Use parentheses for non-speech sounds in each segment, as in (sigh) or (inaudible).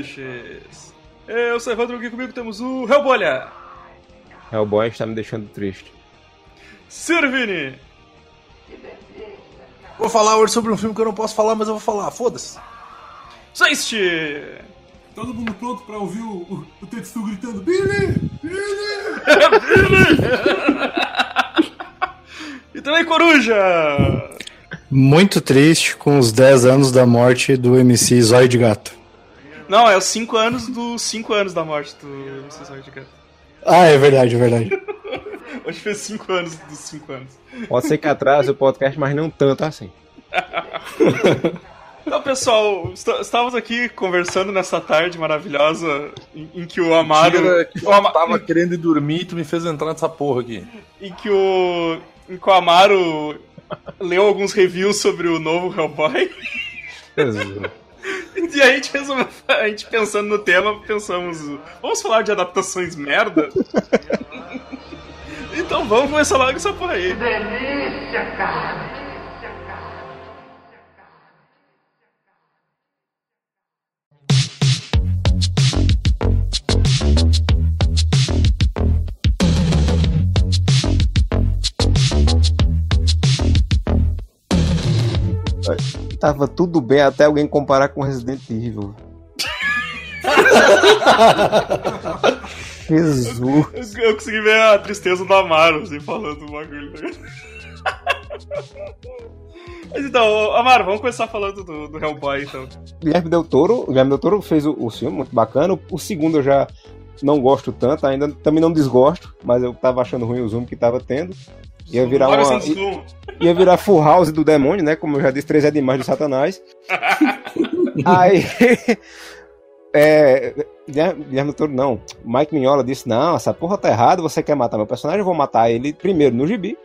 Beliches! Eu sou Evandro, aqui comigo temos o Hellbolha! Hellboy está me deixando triste. Sirvini! Vou falar hoje sobre um filme que eu não posso falar, mas eu vou falar, foda-se. Zeist! Todo mundo pronto pra ouvir o, o, o Tetsu gritando Billy! (laughs) Billy! E também Coruja! Muito triste com os 10 anos da morte do MC Zóio de Gato. Não, é os 5 anos dos 5 anos da morte do MC Zóio de Gato. Ah, é verdade, é verdade. (laughs) Hoje fez 5 anos dos 5 anos. Pode ser que atrase o podcast, mas não tanto assim. (laughs) Então, pessoal, est- estávamos aqui conversando nessa tarde maravilhosa em, em que o Amaro. Que eu Ama- tava querendo ir dormir e tu me fez entrar nessa porra aqui. (laughs) em que o. em que o Amaro leu alguns reviews sobre o novo Hellboy. (laughs) E a gente resolveu, a gente pensando no tema, pensamos, vamos falar de adaptações merda? (laughs) então vamos começar logo essa porra aí. Tava tudo bem até alguém comparar com Resident Evil. (laughs) Jesus. Eu, eu consegui ver a tristeza do Amaro, assim, falando do bagulho. né? Mas então, Amaro, vamos começar falando do, do Hellboy, então. Guilherme Del Toro, Guilherme Del Toro fez o, o filme, muito bacana. O, o segundo eu já não gosto tanto, ainda também não desgosto, mas eu tava achando ruim o zoom que tava tendo. Ia virar Olha uma, zoom. ia virar full house do demônio, né? Como eu já disse, três é demais do satanás. (laughs) Aí. (laughs) É, Guilherme Toro, não. Mike Mignola disse: Não, essa porra tá errada. Você quer matar meu personagem? Eu vou matar ele primeiro no gibi.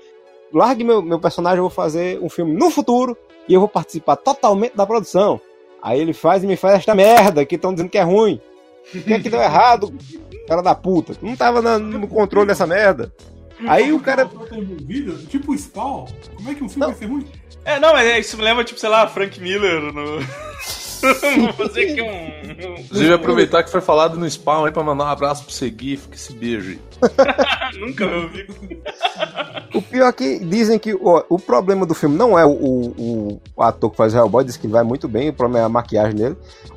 Largue meu, meu personagem, eu vou fazer um filme no futuro e eu vou participar totalmente da produção. Aí ele faz e me faz esta merda que estão dizendo que é ruim. O que é que deu errado, (laughs) cara da puta? Tu não tava na- no controle dessa merda. Aí o cara. Tá? Tipo o Spawn? Como é que um filme vai ser ruim? É, não, mas é, isso me lembra, tipo, sei lá, Frank Miller no. (laughs) Vou fazer aqui um. um- Inclusive, aproveitar que foi falado no Spawn aí pra mandar um abraço pro Segui, fica esse beijo aí. (laughs) Nunca me ouvi. O pior é que dizem que ó, o problema do filme não é o, o- o ator que faz o Hellboy, diz que vai muito bem, o problema é a maquiagem dele.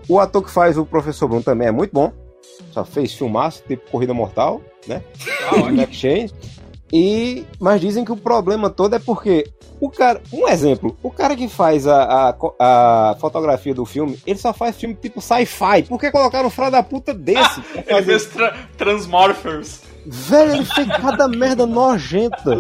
O ator que faz o Professor Bruno também é muito bom. Só fez filmaço, tipo Corrida Mortal, né? Jack Shane. E, mas dizem que o problema todo é porque o cara. Um exemplo, o cara que faz a, a, a fotografia do filme, ele só faz filme tipo sci-fi. Por que colocaram um filho da puta desse? pra (laughs) Ele fazer fez tra Transmorphers. Velho, ele fez cada merda nojenta.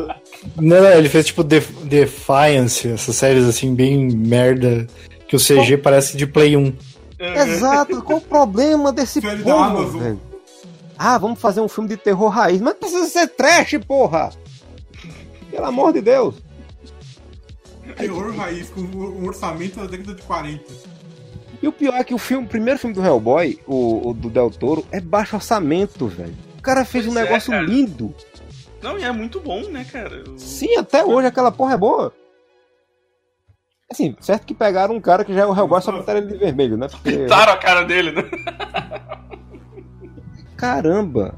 Não, não, ele fez tipo Def- Defiance, essas séries assim, bem merda, que o CG parece de Play 1. Exato, qual o problema desse povo, velho? Ah, vamos fazer um filme de terror raiz, mas precisa ser trash, porra! Pelo amor de Deus! Terror raiz, com um orçamento da década de 40. E o pior é que o filme, o primeiro filme do Hellboy, o, o do Del Toro, é baixo orçamento, velho. O cara fez Pois um é, negócio cara. lindo. Não, e é muito bom, né, cara? O- Sim, até hoje aquela porra é boa. Assim, certo que pegaram um cara que já é o Hellboy, só botaram ele de vermelho, né? Porque... Pintaram a cara dele, né? (laughs) Caramba!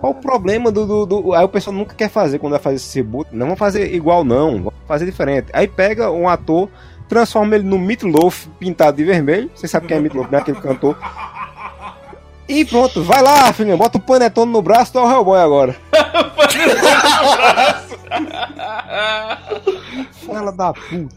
Qual o problema do, do, do- Aí o pessoal nunca quer fazer quando vai fazer esse reboot. Não vamos fazer igual, não. Vamos fazer diferente. Aí pega um ator, transforma ele no Meatloaf pintado de vermelho. Você sabe quem é Meatloaf, né? Aquele cantor. E pronto, vai lá, filhinho. Bota o panetone no braço, tu é o Hellboy agora. (laughs) Fala da puta.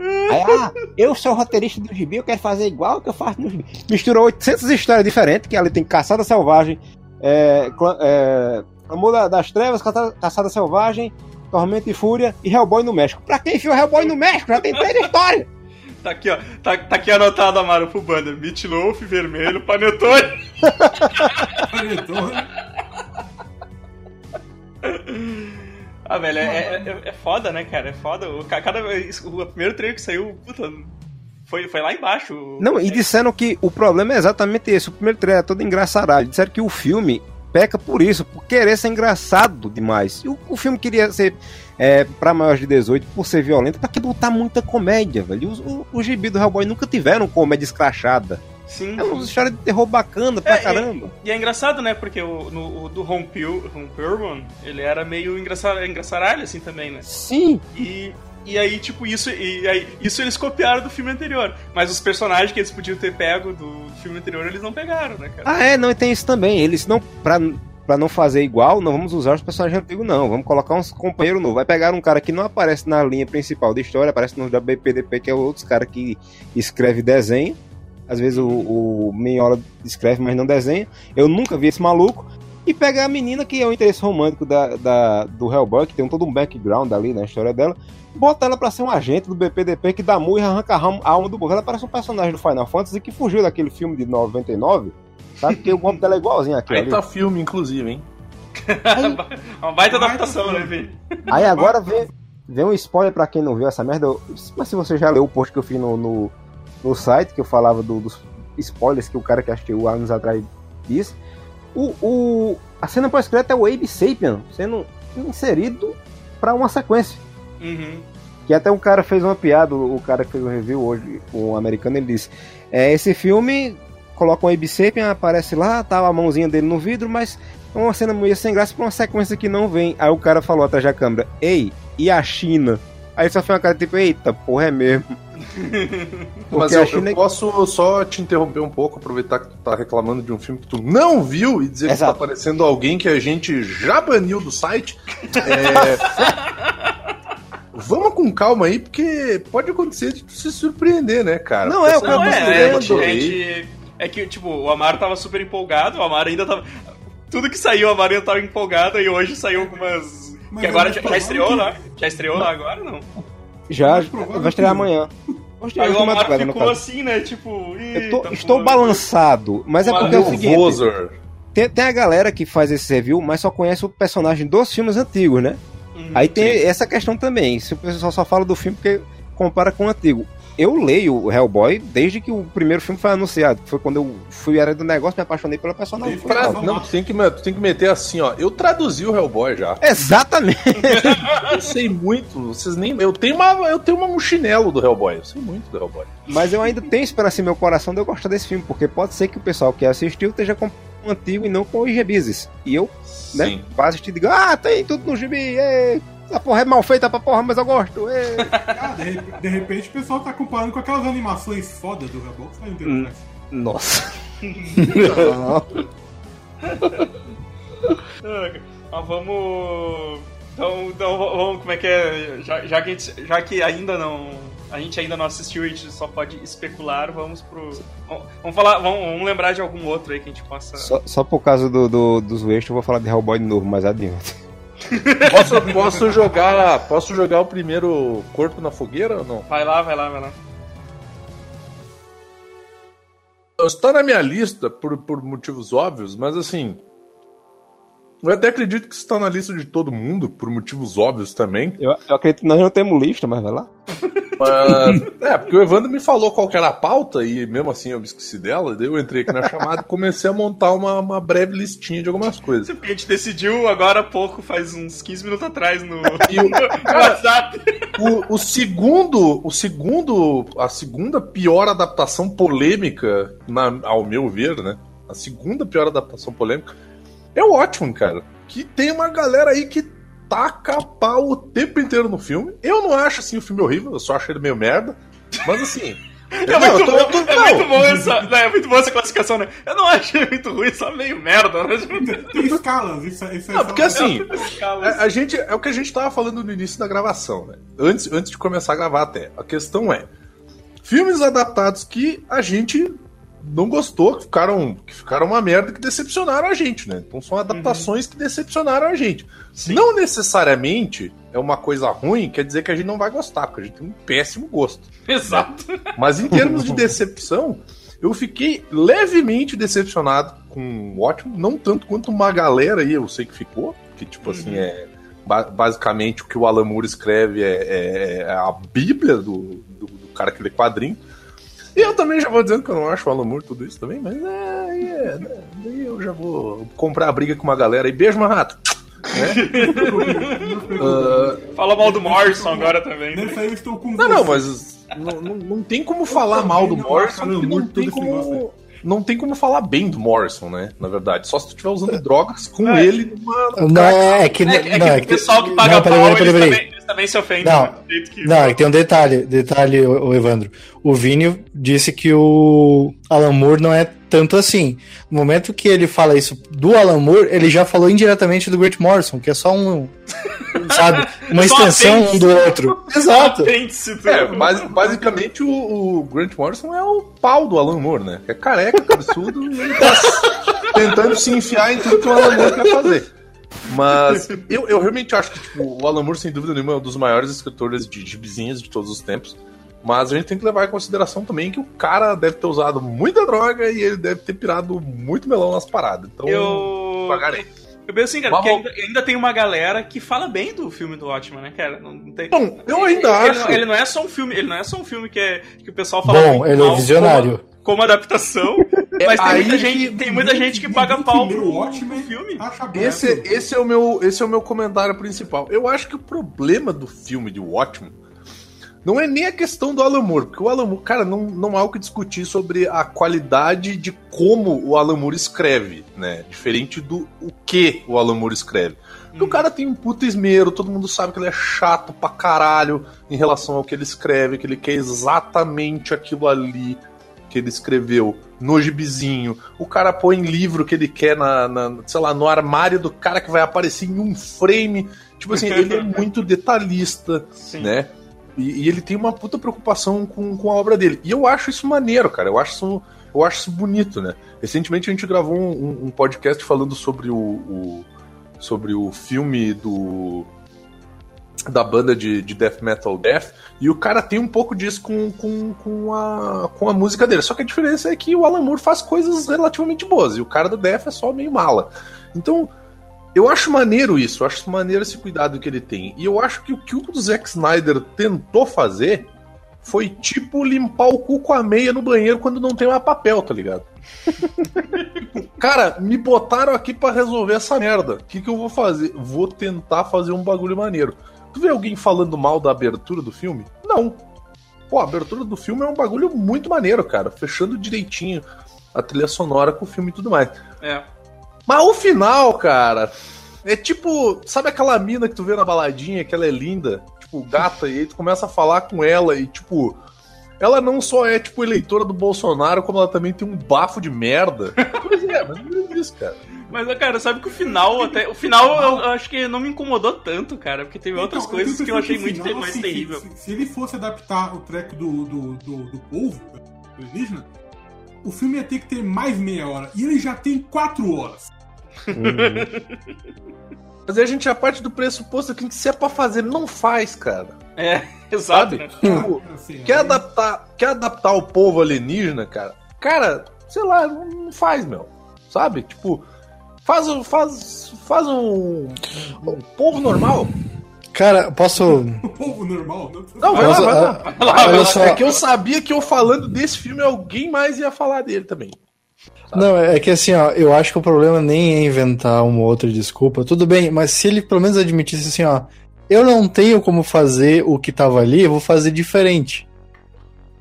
Aí, ah, eu sou o roteirista do gibi, eu quero fazer igual que eu faço no gibi. Misturou 800 histórias diferentes, que ali tem Caçada Selvagem, é, é, Clamor da- das Trevas, Caçada, Caçada Selvagem, Tormenta e Fúria e Hellboy no México. Pra quem enfiou Hellboy no México? Já tem três (laughs) histórias. Tá aqui, ó. Tá, tá aqui anotado, Amaro, pro banner. Meatloaf, vermelho, panetone. (laughs) Panetone. (laughs) Ah, velho, é, é, é foda, né, cara? É foda. O, ca- cada vez. O primeiro trailer que saiu, puta. Foi, foi lá embaixo. Não, e disseram que o problema é exatamente esse. O primeiro trailer é todo engraçarado. Disseram que o filme peca por isso, por querer ser engraçado demais. E o, o filme queria ser é, pra maiores de 18, por ser violento, pra que botar muita comédia, velho? Os, o, o gibi do Hellboy nunca tiveram comédia escrachada. Sim. É uma história de terror bacana pra É, caramba. E é engraçado, né? Porque o, no, o do Ron, Pil, Ron Perlman, ele era meio engraçar, engraçaralho, assim, também, né? Sim, E, e aí, tipo, isso, e aí, isso eles copiaram do filme anterior. Mas os personagens que eles podiam ter pego do filme anterior, eles não pegaram, né, cara? Ah, é, não, e tem isso também. Eles não. Pra, pra não fazer igual, não vamos usar os personagens antigos, não. Vamos colocar uns companheiros novos. Vai pegar um cara que não aparece na linha principal da história, aparece no WPDP, que é outros cara que escreve desenho. Às vezes o, o Minhola escreve, mas não desenha. Eu nunca vi esse maluco. E pegar a menina que é o interesse romântico da, da- do Hellboy, que tem todo um background ali na história dela, bota ela pra ser um agente do BPDP que dá murro e arranca a alma do povo. Ela parece um personagem do Final Fantasy que fugiu daquele filme de 99, sabe? Porque o golpe dela é igualzinho aquele Aí tá filme, inclusive, hein? (laughs) Uma baita adaptação, né, Vi? Aí agora vem, vem um spoiler pra quem não viu essa merda. Eu- Mas se você já leu o post que eu fiz no, no, no site, que eu falava do- dos spoilers que o cara que assistiu anos atrás disse. O, o, a cena pós-crédito é o Abe Sapien sendo inserido pra uma sequência. Uhum. Que até um cara fez uma piada, o cara que fez o review hoje, um americano, ele disse: é, esse filme coloca um Abe Sapien, aparece lá, tá a mãozinha dele no vidro, mas é uma cena meio sem graça pra uma sequência que não vem. Aí o cara falou atrás da câmera: Ei, e a China? Aí só foi uma cara tipo: Eita, porra, é mesmo. (laughs) Mas eu, China- eu posso só te interromper um pouco, aproveitar que tu tá reclamando de um filme que tu não viu e dizer Exato. que tá aparecendo alguém que a gente já baniu do site. É, (laughs) Vamos com calma aí, porque pode acontecer de tu se surpreender, né, cara? Não, é, eu Não, tô é, é, vendo. que eu é, que, é que, tipo, o Amaro tava super empolgado, o Amaro ainda tava. Tudo que saiu, o Amaro ainda tava empolgado e hoje saiu algumas. Mas que é agora já, já estreou que- lá? Já estreou lá agora não? Já, vai estrear amanhã. Aí o Amaro ficou caso. assim, né? Tipo. Eu tô- "Eita, estou pô". balançado, mas é porque é o seguinte: tem, tem a galera que faz esse review, mas só conhece o personagem dos filmes antigos, né? Uhum. Aí tem essa questão também. Se o pessoal só fala do filme porque compara com o antigo. Eu leio o Hellboy desde que o primeiro filme foi anunciado. Foi quando eu fui era do negócio, me apaixonei pela personagem. Pra- não, tu tem, que, tem que meter assim, ó. Eu traduzi o Hellboy já. Exatamente. (laughs) Eu sei muito. Vocês nem. Eu tenho uma. Eu tenho uma um chinelo do Hellboy. Eu sei muito do Hellboy. Mas eu ainda tenho esperança em meu coração de eu gostar desse filme, porque pode ser que o pessoal que assistiu esteja com o antigo e não com os gebizes. E eu, né, Sim. vá assistir e diga, ah, tem tudo no gibi, ê, essa porra é mal feita pra porra, mas eu gosto. ê." (laughs) Ah, de, de repente o pessoal tá comparando com aquelas animações foda do Hellboy que saiu tempo Hum. atrás. Nossa. (laughs) Ah, Mas vamos. Então, então vamos, como é que é? Já, já que, a gente, já que ainda não. A gente ainda não assistiu, a gente só pode especular, vamos pro. Vamos, vamos falar, vamos, vamos lembrar de algum outro aí que a gente possa. Só, só por causa do, do, dos extras, eu vou falar de Hellboy de novo, mais adiante. Posso, posso jogar. Posso jogar o primeiro corpo na fogueira ou não? Vai lá, vai lá, vai lá. Está na minha lista por, por motivos óbvios, mas assim. Eu até acredito que isso está na lista de todo mundo, por motivos óbvios também. Eu, eu acredito que nós não temos lista, mas vai lá. Mas, é, porque o Evandro me falou qual que era a pauta e mesmo assim eu me esqueci dela. Daí eu entrei aqui na chamada e comecei a montar uma, uma breve listinha de algumas coisas. Porque a gente decidiu agora há pouco, faz uns 15 minutos atrás, no, (laughs) E o, no WhatsApp. o, o segundo, o segundo, a segunda pior adaptação polêmica, na- ao meu ver, né? A segunda pior adaptação polêmica é o ótimo, cara. Que tem uma galera aí que taca pau o tempo inteiro no filme. Eu não acho assim o filme horrível, eu só acho ele meio merda. Mas assim. (laughs) É, muito, bom, eu tô- é não. muito bom essa, é muito classificação, né? Eu não achei muito ruim, só meio merda. Né? Tem escalas, isso, é- isso é Não, porque assim. A, a gente, é o que a gente tava falando no início da gravação, né? Antes, antes de começar a gravar até. A questão é: filmes adaptados que a gente não gostou, que ficaram, que ficaram uma merda, que decepcionaram a gente, né? Então são adaptações que decepcionaram a gente. Não necessariamente é uma coisa ruim, quer dizer que a gente não vai gostar, porque a gente tem um péssimo gosto. Exato. (laughs) Mas em termos de decepção, eu fiquei levemente decepcionado com o ótimo, não tanto quanto uma galera aí, eu sei que ficou, que tipo assim, é ba- basicamente o que o Alan Moore escreve é, é- é a bíblia do, do, do cara que lê quadrinho. E eu também já vou dizendo que eu não acho o Alan Moore tudo isso também, mas é, né, né, daí eu já vou comprar a briga com uma galera aí. Beijo, Marrato. Né? (laughs) Ah, Fala mal do Morrison agora também. né? Nessa aí eu estou com não, não, mas não, não, não tem como falar mal do não Morrison, não muito tem como. Não tem como falar bem do Morrison, né? Na verdade. Só se tu estiver usando drogas com É. ele numa. Não, é, é que, É, que- é não, que é o pessoal que paga não, peraí, pau, peraí, eles, peraí. Também, também se ofendem. Não. Do jeito que- Não, é tem um detalhe, detalhe, o, Evandro. O Vini disse que o Alan Moore não é tanto assim. No momento que ele fala isso do Alan Moore, ele já falou indiretamente do Grant Morrison, que é só um, (laughs) sabe, uma Só extensão um do outro. (laughs) Exato. Apêndice, tu- É, basi- basicamente o, o Grant Morrison é o pau do Alan Moore, né? É careca, cabeçudo, e ele tá (laughs) tentando se enfiar em tudo que o Alan Moore quer fazer. Mas eu, eu realmente acho que tipo, o Alan Moore, sem dúvida nenhuma, é um dos maiores escritores de gibizinhas de todos os tempos. Mas a gente tem que levar em consideração também que o cara deve ter usado muita droga e ele deve ter pirado muito melão nas paradas. Então, Eu. aí. Eu penso assim, cara, Mas porque ainda, ainda tem uma galera que fala bem do filme do Watchmen, né, cara? Não, não tem... Bom, eu ainda ele, acho. Não, ele não é só um filme, ele não é só um filme que, é, que o pessoal fala Bom, ele é mal visionário. Como, como adaptação, mas tem aí muita, que gente, tem muita gente que paga pau pro, o Watchmen, filme. Esse, esse, é o meu, esse é o meu comentário principal. Eu acho que o problema do filme de Watchmen não é nem a questão do Alan Moore, porque o Alan Moore, cara, não, não há o que discutir sobre a qualidade de como o Alan Moore escreve, né? Diferente do o que o Alan Moore escreve. Porque o cara tem um puta esmero, todo mundo sabe que ele é chato pra caralho em relação ao que ele escreve, que ele quer exatamente aquilo ali que ele escreveu no gibizinho. O cara põe livro que ele quer na, na, sei lá, no armário do cara que vai aparecer em um frame. Tipo assim, ele é (laughs) muito detalhista, Sim. né? E, e ele tem uma puta preocupação com, com a obra dele. E eu acho isso maneiro, cara. Eu acho isso, eu acho isso bonito, né? Recentemente a gente gravou um, um- podcast falando sobre o, o- sobre o filme do da banda de, de death metal Death e o cara tem um pouco disso com, com, com, a, com a música dele. Só que a diferença é que o Alan Moore faz coisas relativamente boas e o cara do Death é só meio mala. Então, eu acho maneiro isso, eu acho maneiro esse cuidado que ele tem. E eu acho que o que o Zack Snyder tentou fazer foi tipo limpar o cu com a meia no banheiro quando não tem mais papel, tá ligado? (laughs) Cara, me botaram aqui pra resolver essa merda. O que, que eu vou fazer? Vou tentar fazer um bagulho maneiro. Tu vê alguém falando mal da abertura do filme? Não. Pô, a abertura do filme é um bagulho muito maneiro, cara. Fechando direitinho a trilha sonora com o filme e tudo mais. É. Mas o final, cara, é tipo, sabe aquela mina que tu vê na baladinha, que ela é linda, tipo, gata, e aí tu começa a falar com ela e, tipo, ela não só é, tipo, eleitora do Bolsonaro, como ela também tem um bafo de merda. Pois é, mas não é isso, cara. Mas, cara, sabe que o final (laughs) até. O final eu, eu acho que não me incomodou tanto, cara, porque teve outras Então, coisas eu que eu achei muito final, mais assim, terrível. Se, se ele fosse adaptar o track do, do, do, do povo, do alienígena, o filme ia ter que ter mais meia hora. E ele já tem quatro horas. Mas aí a gente já parte do pressuposto que se é pra fazer, não faz, cara. É, (laughs) exato. Sabe? Tipo, Assim, quer aí- adaptar, quer adaptar o povo alienígena, cara? Cara, sei lá, não faz, meu. Sabe? Tipo, faz, um- faz, faz um, um povo normal. Cara, posso. (laughs) O povo normal. Não, vai lá, vai lá. ah, Vai lá, só. É que eu sabia que eu falando desse filme, alguém mais ia falar dele também. Não, é que assim, ó, eu acho que o problema nem é inventar uma outra desculpa. Tudo bem, mas se ele pelo menos admitisse assim, ó, eu não tenho como fazer o que tava ali, eu vou fazer diferente.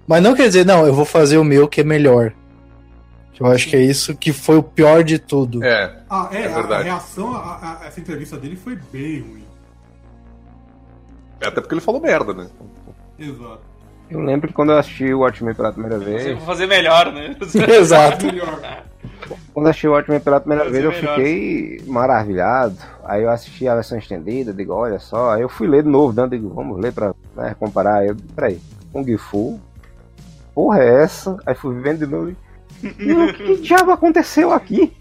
Mas não quer dizer, não, eu vou fazer o meu que é melhor. Eu acho que é isso que foi o pior de tudo. É. Ah, é, É a- a, verdade. reação a, a- essa entrevista dele foi bem ruim. Até porque ele falou merda, né? Exato. Eu lembro que quando eu assisti o Watchmen pela primeira vez, vou fazer melhor, né? (laughs) Exato. Quando eu assisti o Watchmen pela primeira vez, eu melhor. fiquei maravilhado. Aí eu assisti a versão estendida, digo, olha só. Aí eu fui ler de novo, dando, digo, vamos ler pra né, comparar. Aí eu, peraí, Kung Fu, porra é essa? Aí fui vendo de novo. O que diabo aconteceu aqui?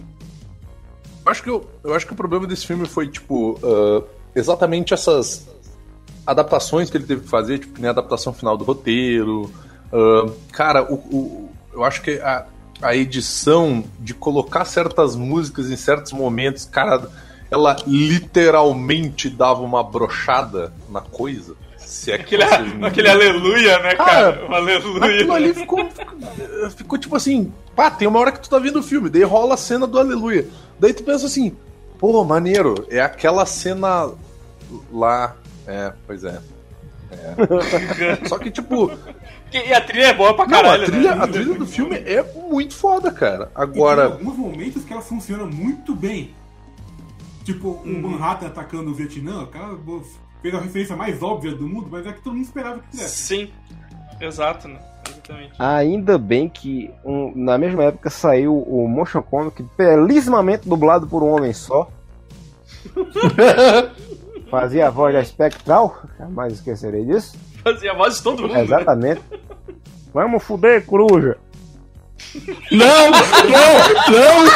Eu acho que, eu, eu acho que o problema desse filme foi, tipo, ah, exatamente essas adaptações que ele teve que fazer, tipo, nem a adaptação final do roteiro. ah, cara, o, o- eu acho que a, a edição de colocar certas músicas em certos momentos, cara, ela literalmente dava uma brochada na coisa. Se é que Aquele, vocês- aquele aleluia, né, cara? Cara, O aleluia. Aquilo ali ficou, ficou, ficou tipo assim, pá, tem uma hora que tu tá vendo o filme, daí rola a cena do Aleluia. Daí tu pensa assim, pô, maneiro, é aquela cena lá. É, pois é. É. (laughs) Só que, tipo, E a trilha é boa pra não, caralho, a, trilha, né? a trilha do filme é muito foda, cara. E tem Agora, alguns momentos que ela funciona muito bem. Tipo, o Manhattan atacando o Vietnã, cara fez a referência mais óbvia do mundo, mas é que todo mundo esperava que fizesse. Sim, exato, né? Exatamente. Ainda bem que um- na mesma época saiu o Motion Comic belíssimamente dublado por um homem só. (laughs) Fazia a voz da Spectral, jamais esquecerei disso. Fazia a voz de todo mundo. né? Exatamente. Vamos fuder, coruja. Não, não, não,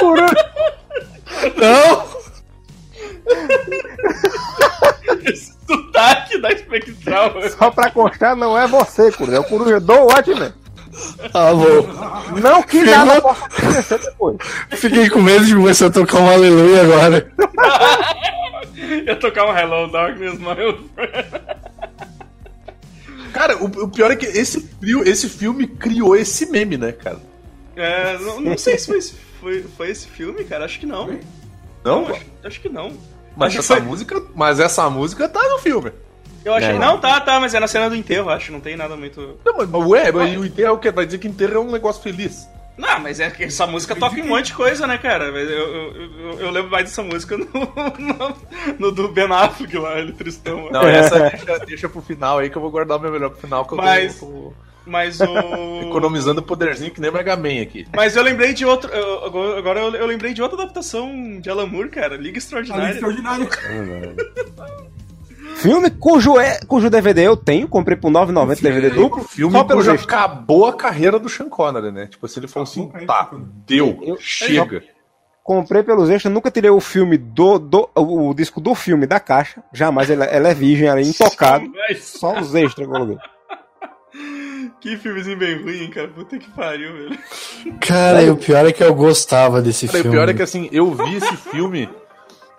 Coruja. não. (laughs) Esse sotaque da espectral. Só pra constar, não é você, coruja. É o coruja do Watchmen. Ah, bom. Não que nada possa acontecer depois. Fiquei com medo de começar a tocar um aleluia agora. (laughs) Ia tocar um Hello Darkness, my old friend. cara, o, o pior é que esse, esse filme criou esse meme, né, cara? É, não, não sei se foi, esse- foi, foi esse filme, cara. Acho que não. Não? acho, acho que não. Mas essa foi- música, mas essa música tá no filme. Eu achei. É. Não, tá, tá, mas é na cena do enterro, acho. Não tem nada muito. Não, mas, mas ué, mas o enterro é o quê? Vai dizer que enterro é um negócio feliz. Não, mas é que essa música toca em um monte de coisa, né, cara? Mas Eu, eu, eu, eu lembro mais dessa música no, (laughs) no, no do Ben Affleck lá, ele tristão. Não, essa (laughs) deixa, deixa pro final aí que eu vou guardar o meu melhor pro final, que eu tô- Mas- tô, Mas o. (laughs) economizando poderzinho que nem Mega Man aqui. Mas eu lembrei de outro. eu- Agora eu, eu lembrei de outra adaptação de Alan Moore, cara. Liga Ali Extraordinária. extraordinário. (laughs) Filme cujo, é, cujo DVD eu tenho, comprei por 9,90 DVD duplo. Filme só pelo cujo jeito. acabou a carreira do Sean Connery, né? Tipo assim, ele falou assim, tá, deu, Eu- chega. Comprei pelos extras, nunca tirei o filme do, do o, o disco do filme da caixa. Jamais, ele, ela é virgem, ela é intocado. Só os extras que eu coloquei. Que filmezinho bem ruim, hein, cara. Puta que pariu, velho. Cara, e o pior é que eu gostava desse Cara, e o filme. pior é que assim, eu vi esse filme.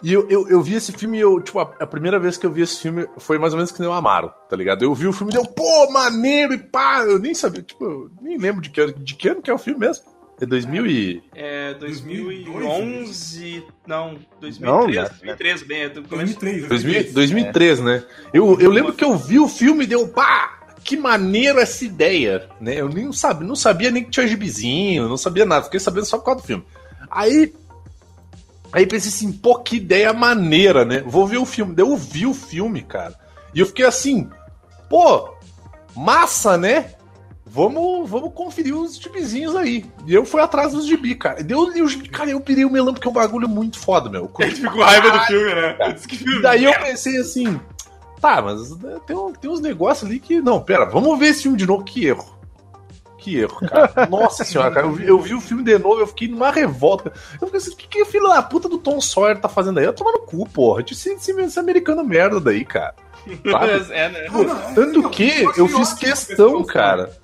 E eu, eu, eu vi esse filme e eu, tipo, a, a primeira vez que eu vi esse filme foi mais ou menos que nem o Amaro, tá ligado? Eu vi o filme e deu, pô, maneiro e pá, eu nem sabia, tipo, eu nem lembro de que, ano- de que ano que é o filme mesmo. É 2000 e... É 2011. Não, Não, 2013. né? 2013, bem, é do começo. 2003. 2000, 2003, né? Eu, eu lembro que eu vi o filme e deu, pá, que maneiro essa ideia, né? Eu nem sabia, não sabia nem que tinha gibizinho, não sabia nada, fiquei sabendo só por causa do filme. Aí, aí pensei assim, pô, que ideia maneira, né? Vou ver o filme. Daí eu vi o filme, cara, e eu fiquei assim, pô, massa, né? Vamos, vamos conferir os gibizinhos aí. E eu fui atrás dos gibi, cara. E daí eu li os cara, eu pirei o melão porque é um bagulho muito foda, meu. (laughs) Ele ficou raiva do filme, né? E daí eu pensei assim, tá, mas né, tem, um- tem uns negócios ali que. Não, pera, vamos ver esse filme de novo. Que erro. Que erro, cara. (laughs) Nossa senhora, cara. Eu vi, eu vi o filme de novo, eu fiquei numa revolta. Eu fiquei assim, o que, que o filho da puta do Tom Sawyer tá fazendo aí? Eu tô no cu, porra. Esse, esse, esse americano merda daí, cara. Sabe? (laughs) É, né? Pô, Tanto que eu fiz questão, cara.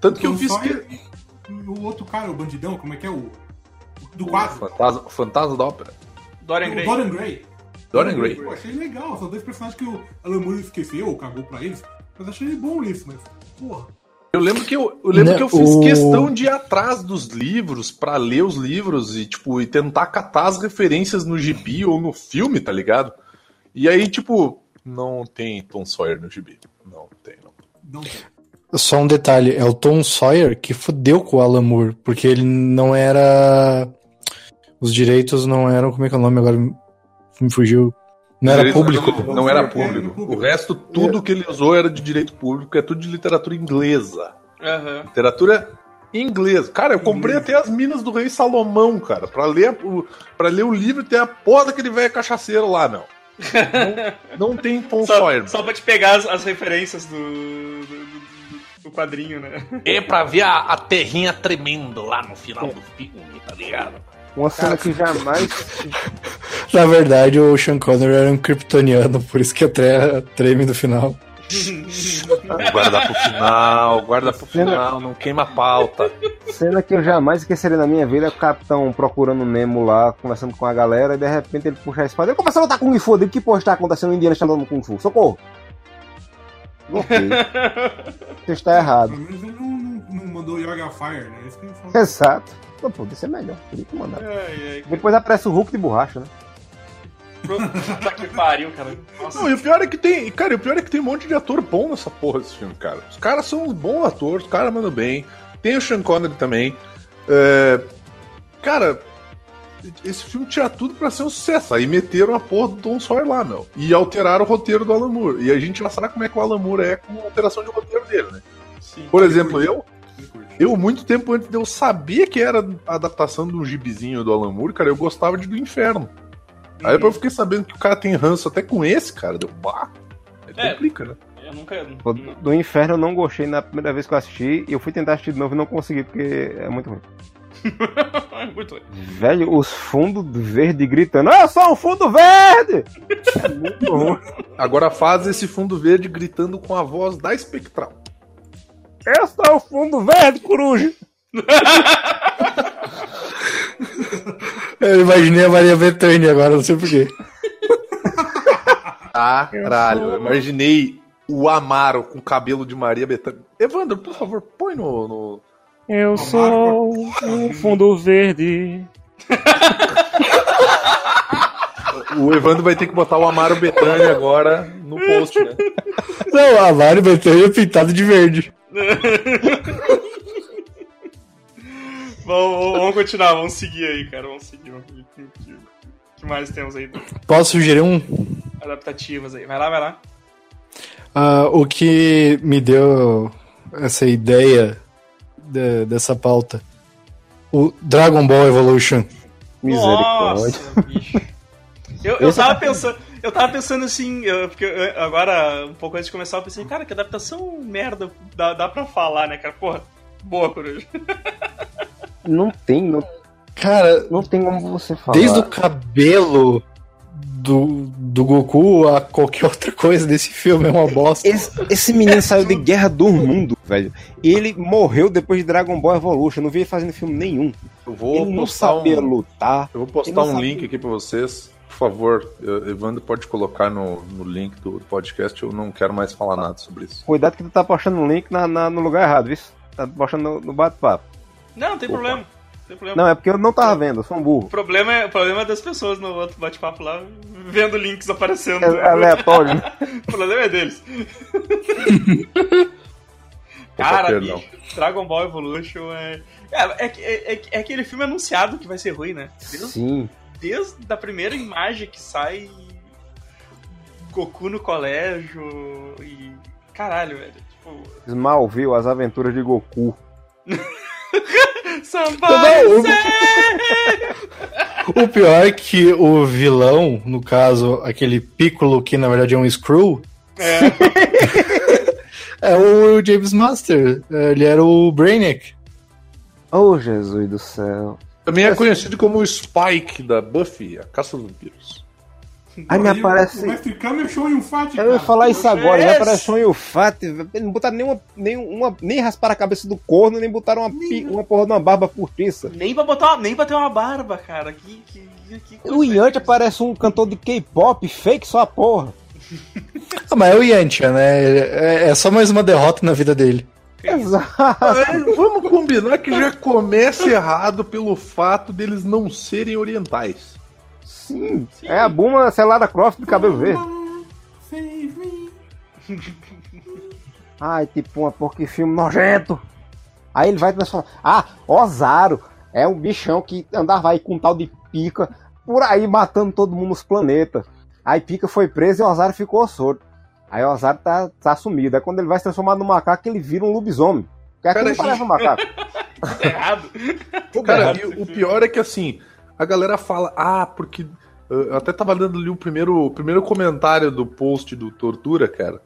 Tanto que eu fiz. que- O outro cara, o bandidão, como é que é o. Do quadro. Fantasma, Fantasma da Ópera. Dorian O Gray. Dorian Gray. Dorian Gray. Eu achei legal, são dois personagens que o Alan Moore esqueceu ou cagou pra eles. Mas achei bom isso, mas. Porra. Eu lembro que eu, eu lembro Né, que eu fiz o- questão de ir atrás dos livros pra ler os livros e tipo e tentar catar as referências no gibi ou no filme, tá ligado? E aí tipo não tem Tom Sawyer no gibi, não tem. Não. Não. Só um detalhe, é o Tom Sawyer que fudeu com o Alan Moore, porque ele não era. Os direitos não eram. Como é que é o nome agora? Me fugiu. Não era público. Não, não era público. O resto tudo que ele usou era de direito público, é tudo de literatura inglesa. Aham. Literatura inglesa. Cara, eu comprei até as Minas do Rei Salomão, cara, pra ler ler o livro e ter a porra daquele velho cachaceiro lá, meu. (laughs) Não, não tem Tom Sawyer. Só, só pra te pegar as, as referências do, do, do- do quadrinho, né? É pra ver a, a terrinha tremendo lá no final do filme, tá ligado? Uma cena que jamais. (laughs) Na verdade, o Sean Connery era um kryptoniano, por isso que a Terra treme no final. (laughs) Guarda pro final, guarda pro final, não queima a pauta. Cena que eu jamais esqueceria na minha vida é o capitão procurando o Nemo lá, conversando com a galera, e de repente ele puxa a espada. Ele começa a lutar com o Fu. Que porra está acontecendo? O Indiana está lutando com o Fu. Socorro! Ok. (laughs) Você está errado. Pelo menos ele não, não, não mandou Yoga Fire, né? Exato. Pô, podia ser melhor. Queria que mandar. Ai, ai, Depois aparece o Hulk de borracha, né? Puta que pariu, cara. Nossa. Não, e o pior é que tem. Cara, o pior é que tem um monte de ator bom nessa porra desse filme, cara. Os caras são bons atores, os caras mandam bem. Tem o Sean Connery também. É, Cara, esse filme tinha tudo pra ser um sucesso. Aí meteram a porra do Tom Sawyer lá, meu. E alteraram o roteiro do Alan Moore. E a gente já sabe como é que o Alan Moore é com a alteração de roteiro dele, né? Sim. Por exemplo, eu. Eu, muito tempo antes de eu saber que era a adaptação de um gibizinho do Alan Moore, cara, eu gostava de Do Inferno. Aí depois eu fiquei sabendo que o cara tem ranço até com esse, cara. Deu, bah, aí É. complica, né? Eu nunca. Do Inferno eu não gostei na primeira vez que eu assisti, e eu fui tentar assistir de novo e não consegui, porque é muito ruim. (laughs) Muito legal. Velho, os fundos verde gritando, eu sou um fundo verde! É muito ruim. Agora faz esse fundo verde gritando com a voz da Espectral. Eu sou o fundo verde, coruja! Eu imaginei a Maria Bethânia agora, não sei porquê. Caralho, eu imaginei o Amaro com cabelo de Maria Bethânia. Evandro, por favor, põe no. no- Eu sou um fundo verde. O Evandro vai ter que botar o Amaro Bethânia agora no post, né? Não, a Maria Bethânia é pintada de verde. (laughs) Vamos, vamos continuar, vamos seguir aí, cara. Vamos seguir. Vamos seguir. O que- mais temos aí? Posso sugerir um? Adaptativas aí. Vai lá, vai lá. Ah, o que me deu essa ideia de- dessa pauta? O Dragon Ball Evolution. Misericórdia. Nossa, bicho. Eu, eu Esse tava é- pensando. Eu tava pensando assim, eu- porque eu- agora, um pouco antes de começar, eu pensei, cara, que adaptação merda dá, dá pra falar, né, cara? Porra, boa, coruja. (laughs) Não tem, não, Cara, não tem como você falar. desde o cabelo do, do Goku a qualquer outra coisa desse filme é uma bosta. Esse, esse menino (laughs) saiu de Guerra do Mundo, velho. Ele morreu depois de Dragon Ball Evolution. Eu não vi ele fazendo filme nenhum. Eu vou ele não sabia um. lutar. Eu vou postar um link aqui pra vocês. Por favor, eh, Evandro pode colocar no, no link do podcast. Eu não quero mais falar nada sobre isso. Cuidado que tu tá postando o link na, na- no lugar errado, viu? Tá postando no, no bate-papo. Não, não tem Opa. problema. Não tem problema. Não, é porque eu não tava vendo, eu sou um burro. O problema é, o problema é das pessoas no outro bate-papo lá, vendo links aparecendo. É aleatório, né? (laughs) O problema é deles. (laughs) Cara, bicho, Dragon Ball Evolution é. É, é, é, é aquele filme anunciado que vai ser ruim, né? Sim. Desde a primeira imagem que sai. Goku no colégio e. Caralho, velho. Tipo. Smallville, as aventuras de Goku. (laughs) (laughs) O pior é que o vilão, no caso, aquele Piccolo que na verdade é um Screw, É, (laughs) é o James Master. Ele era o Brainiac. Oh, Jesus do céu. Também é conhecido como o Spike da Buffy, a caça dos vampiros. Aí me aparece- O mestre Kami achou em um fat, Eu ia falar isso agora, Yes. já apareceu em o Fat. Não botaram nenhuma, nenhuma. Nem rasparam a cabeça do corno, nem botaram uma, pi- uma porra de uma barba postiça. nem pra botar, nem pra ter uma barba, cara. Que, que, que, que O Yanti parece um cantor de K-pop fake só a porra. Ah, mas é o Yantia, né? É, é só mais uma derrota na vida dele. Exato. É, vamos combinar que já começa errado pelo fato deles não serem orientais. Sim. É a Buma Celada Croft de cabelo verde. (laughs) Ai, tipo uma porra que filme nojento. Aí ele vai transformar. Ah, Ozaro é um bichão que andava aí com um tal de pica por aí matando todo mundo nos planetas. Aí Pica foi preso e Ozaro ficou sordo. Aí Ozaro tá, tá sumido. Aí quando ele vai se transformar no macaco, ele vira um lobisomem. Porque aqui Cara, não parece um macaco. Tá (laughs) errado. Cara, e o pior é que assim, a galera fala, ah, porque. Eu até tava lendo ali o primeiro, o primeiro comentário do post do Tortura, cara.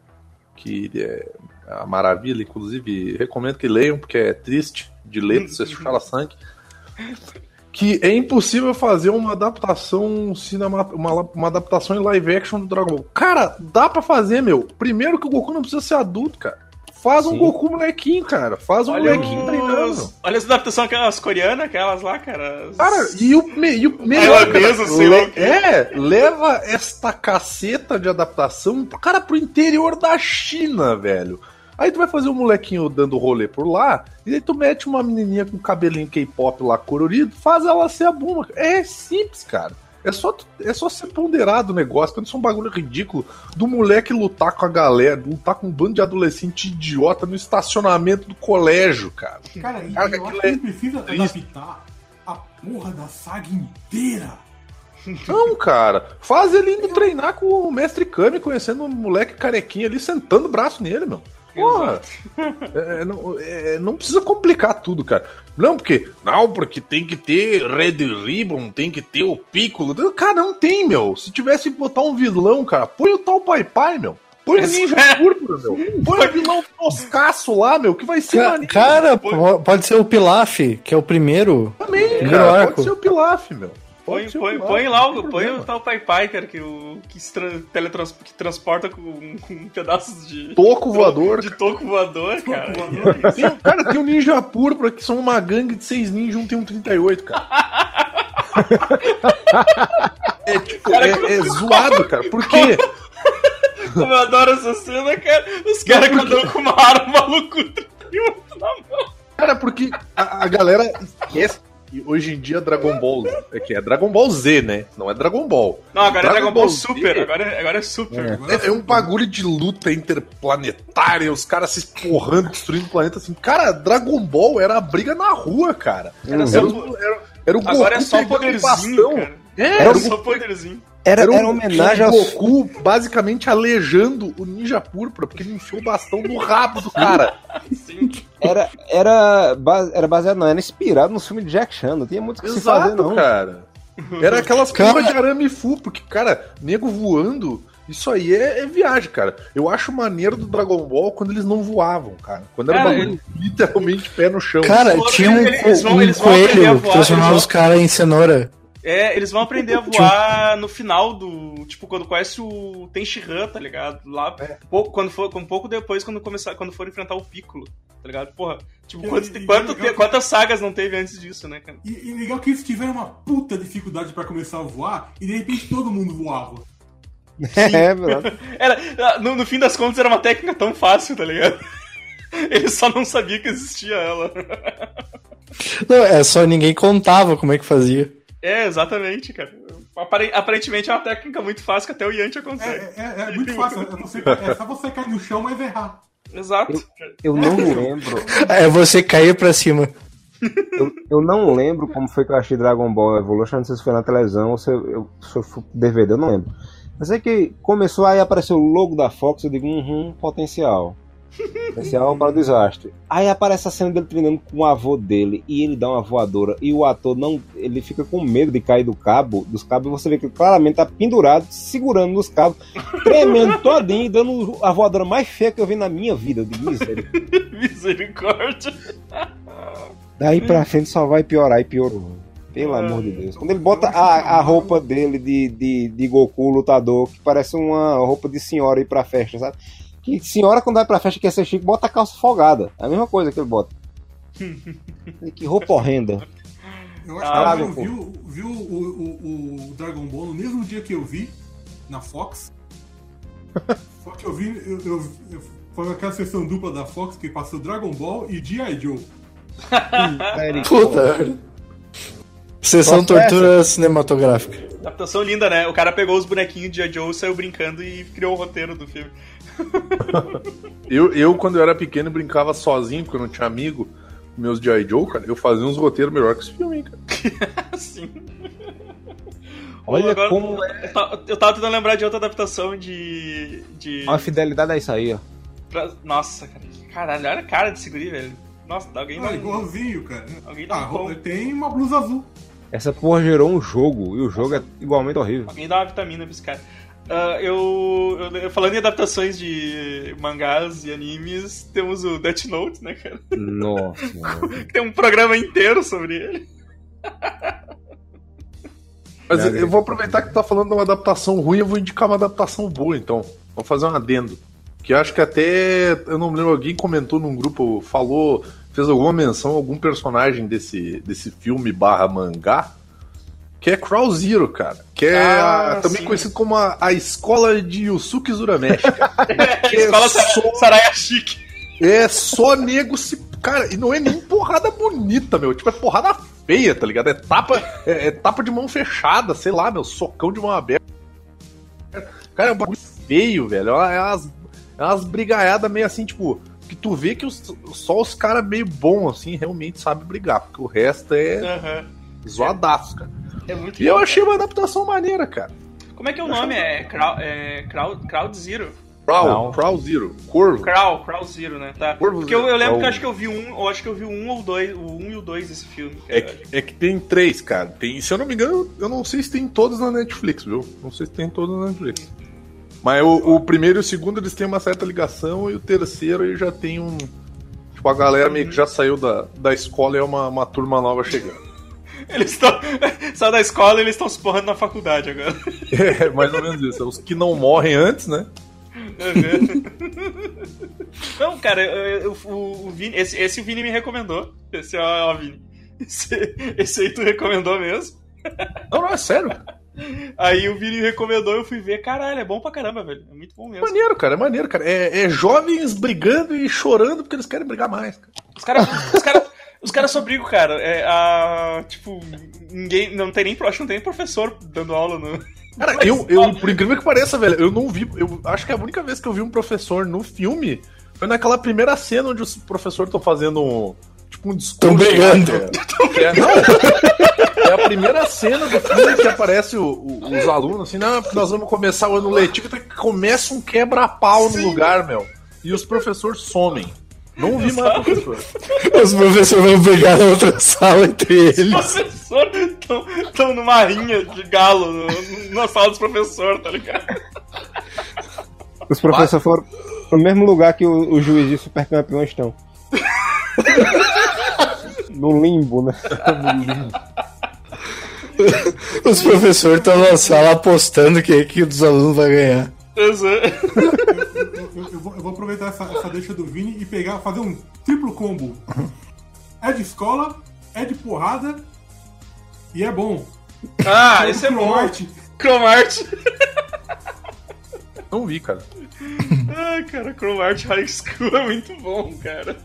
Que é a maravilha, inclusive, recomendo que leiam, porque é triste de ler, você fala sangue. (laughs) que é impossível fazer uma adaptação cinema, uma, uma adaptação em live action do Dragon Ball. Cara, dá pra fazer, meu. Primeiro que o Goku não precisa ser adulto, cara. Faz um Sim. Goku molequinho, cara. Faz um Olha, molequinho treinando. os... Olha as adaptações aquelas coreanas, aquelas lá, cara. Cara, e o, me, e o melhor, cara, sei lá o quê. é, leva esta caceta de adaptação, cara, pro interior da China, velho. Aí tu vai fazer um molequinho dando rolê por lá, e aí tu mete uma menininha com cabelinho K-pop lá colorido, faz ela ser a Buma. É simples, cara. É só, é só ser ponderado o negócio, quando isso é um bagulho ridículo do moleque lutar com a galera, lutar com um bando de adolescente idiota no estacionamento do colégio, cara. Cara, e Cara, acho que é precisa adaptar a porra da saga inteira. Não, cara. Faz ele indo treinar com o mestre Kami, conhecendo um moleque carequinho ali, sentando o braço nele, meu. Porra. É, não, é, não precisa complicar tudo, cara. Não, porque. Não, porque tem que ter Red Ribbon, tem que ter o Piccolo. Cara, não tem, meu. Se tivesse que botar um vilão, cara, põe o tal Pai Pai, meu. Põe o Ninja (laughs) Púrpura, meu. Põe o vilão toscaço lá, meu, que vai ser Ca- maneiro Cara, po- pode ser o Pilaf, que é o primeiro. também, Primeiro cara. arco. Pode ser o Pilaf, meu. Põe, põe, põe lá o, põe o tal Pai Pai, cara, que, o, que, teletrans, que transporta com, com pedaços de. Toco (laughs) voador, De toco voador, cara. Tem, cara, tem um ninja púrpura que são uma gangue de seis ninjas, um tem um 38, cara. É, tipo, Cara, é, é zoado, cara. Por quê? Como eu adoro essa cena, cara. Os caras cada um com uma arma maluco e outro na mão. Cara, porque a, a galera esquece que hoje em dia Dragon Ball é que é Dragon Ball Z, né? Não é Dragon Ball. Não, agora é Dragon Ball Z Super. Agora, é- agora é Super. É, é um bagulho de luta interplanetária, os caras se esporrando, destruindo o planeta assim. Cara, Dragon Ball era a briga na rua, cara. Era Era, só, o- era, era o Goku agora é só poderzinho, cara. É, Era era só poderzinho. Era, Era, era homenagem o ao. Goku basicamente aleijando o Ninja Púrpura, porque ele enfiou o bastão no rabo do cara. Sim. Era, era, era baseado, não, era inspirado no filme de Jack Chan. Não tinha muito o que se fazer, Exato, não. cara. Era aquelas (laughs) curvas de arame fu, porque, cara, nego voando, isso aí é, é viagem, cara. Eu acho maneiro do Dragon Ball quando eles não voavam, cara. Quando era Cara, bagulho literalmente pé no chão. Cara, tinha um, eles vão- um vão coelho que transformava os caras em cenoura. É, eles vão aprender a (laughs) voar no final do. Tipo, quando conhece o Tenshinhan, tá ligado? Lá, pouco, quando for, um pouco depois, quando, começar, quando for enfrentar o Piccolo, tá ligado? Porra, tipo, E- quanto- e- quanto e- quantas sagas não teve antes disso, né, cara? E, e legal que eles tiveram uma puta dificuldade pra começar a voar e de repente todo mundo voava. (laughs) É, verdade. (laughs) Era, no, no fim das contas, era uma técnica tão fácil, tá ligado? Ele só não sabia que existia ela. Não, é só ninguém contava como é que fazia. É, exatamente, cara. Apare- Aparentemente é uma técnica muito fácil que até o Yantia É, consegue. é- é muito fácil. É, você- é só você cair no chão, mas errar. Exato. Eu não (laughs) lembro. É você cair pra cima. Eu, eu não lembro como foi que eu achei Dragon Ball Evolution. Não sei se foi na televisão ou se eu, eu, se eu fui pro DVD, eu não lembro. Mas é que começou aí apareceu o logo da Fox. Eu digo, uhum, potencial. Potencial para o desastre. Aí aparece a cena dele treinando com o avô dele e ele dá uma voadora. E o ator não. Ele fica com medo de cair do cabo, dos cabos, e você vê que ele claramente tá pendurado, segurando nos cabos, tremendo todinho e dando a voadora mais feia que eu vi na minha vida. Digo, misericórdia. (laughs) Misericórdia. Daí pra frente só vai piorar e piorou. Pelo amor de Deus. Quando ele bota a, a roupa dele de, de, de Goku lutador, que parece uma roupa de senhora ir pra festa, sabe? Que senhora quando vai pra festa quer ser chique, bota a calça folgada. É a mesma coisa que ele bota. (laughs) que roupa horrenda. Eu acho Ah, que eu viu, viu o, o- o Dragon Ball no mesmo dia que eu vi, na Fox. (laughs) Só que eu vi. Eu, eu- eu- foi aquela sessão dupla da Fox que passou Dragon Ball e G.I. Joe. (laughs) Puta. Sessão tortura cinematográfica. Adaptação linda, né? O cara pegou os bonequinhos de Joe, saiu brincando e criou o roteiro do filme. (laughs) Eu, eu, quando eu era pequeno, brincava sozinho, porque eu não tinha amigo. Meus G.I. Joe, cara, eu fazia uns roteiros melhor que esse filme, hein, cara. (laughs) Assim. Olha Agora- como é. Eu tava, tentando lembrar de outra adaptação de. de A fidelidade é isso aí, ó. pra- Nossa, cara. Caralho, olha a cara desse guri, velho. Nossa, alguém Ah, não. igualzinho, cara. Alguém dá Ah, um pão. tem uma blusa azul. Essa porra gerou um jogo, e o jogo é igualmente horrível. Alguém dá uma vitamina pra esse cara. Ah, eu, eu- Falando em adaptações de mangás e animes, temos o Death Note, né, cara? Nossa. (laughs) Tem um programa inteiro sobre ele. Mas Nada eu vou aproveitar que tu tá falando de uma adaptação ruim, eu vou indicar uma adaptação boa, então. Vou fazer um adendo. Que eu acho que até, eu não me lembro, alguém comentou num grupo, falou, fez alguma menção a algum personagem desse, desse filme barra mangá, que é Crow Zero, cara. Que é Ah, a- também sim. conhecido como a, a escola de Yusuke Urameshi, cara. (laughs) Que é Escola só- Sar- Saraya Chique. É só nego se. Cara, e não é nem porrada bonita, meu. Tipo, é porrada feia, tá ligado? É tapa, é, é tapa de mão fechada, sei lá, meu. Socão de mão aberta. Cara, é um bagulho feio, velho. É umas, é umas brigaiadas meio assim, tipo. Que tu vê que os- só os caras meio bons, assim, realmente sabem brigar. Porque o resto é Aham. zoadaço, cara. É muito E eu bom, achei uma adaptação maneira, cara. cara. Como é que é o nome? É Crow, é Crow, Crowd Zero. Crow. Crow Zero. Corvo. Crow, Crow Zero, né? Tá. Corvo Porque eu, eu lembro Zero. que eu acho que eu vi um, eu acho que eu vi um ou dois, o um e o dois desse filme. É cara. que, é que tem três, cara. Tem, se eu não me engano, eu não sei se tem todos na Netflix, viu? Não sei se tem todos na Netflix. Mas o, o primeiro e o segundo eles têm uma certa ligação, e o terceiro aí já tem um. Tipo, a galera meio que já saiu da, da escola e é uma, uma turma nova chegando. Eles estão. (laughs) Saiu da escola e eles estão se porrando na faculdade agora. É mais ou menos isso. Os que não morrem antes, né? Não, cara, eu- eu- o, o Vini, esse, esse o Vini me recomendou. Esse, ó, ó, Vini. Esse, esse aí tu recomendou mesmo. Não, não, é sério. Aí o Vini recomendou eu fui ver. Caralho, é bom pra caramba, velho. É muito bom É mesmo. maneiro, cara, é maneiro, cara. É, é jovens brigando e chorando porque eles querem brigar mais. Cara. Os caras os cara, os cara só brigam, cara. É, a, tipo, ninguém. Não tem nem, acho que não tem nem professor dando aula no. Cara, eu, eu, por incrível que pareça, velho, eu não vi. Eu acho que a única vez que eu vi um professor no filme foi naquela primeira cena onde os professores estão fazendo um. Tipo um discurso. Tão brigando. É, (laughs) é, não, é a primeira cena do filme que aparece o- o- os alunos assim, não, nós vamos começar o ano letivo, então começa um quebra-pau no lugar, meu. E os professores somem. Não vi mais professor. Os professores vão brigar na outra sala entre Os eles. professores estão numa rinha de galo no, na sala dos professores, tá ligado? Os professores foram no mesmo lugar que o, o juiz de supercampeões estão. (laughs) no limbo, né? Os professores estão na sala apostando quem é que dos alunos vai ganhar. Exato. Eu, eu- eu vou, eu vou aproveitar essa, essa deixa do Vini e pegar, fazer um triplo combo. É de escola, é de porrada e é bom. Ah, esse é bom. Cromart. Cromart. Não vi, cara. Ah, cara, Cromart High School é muito bom, cara.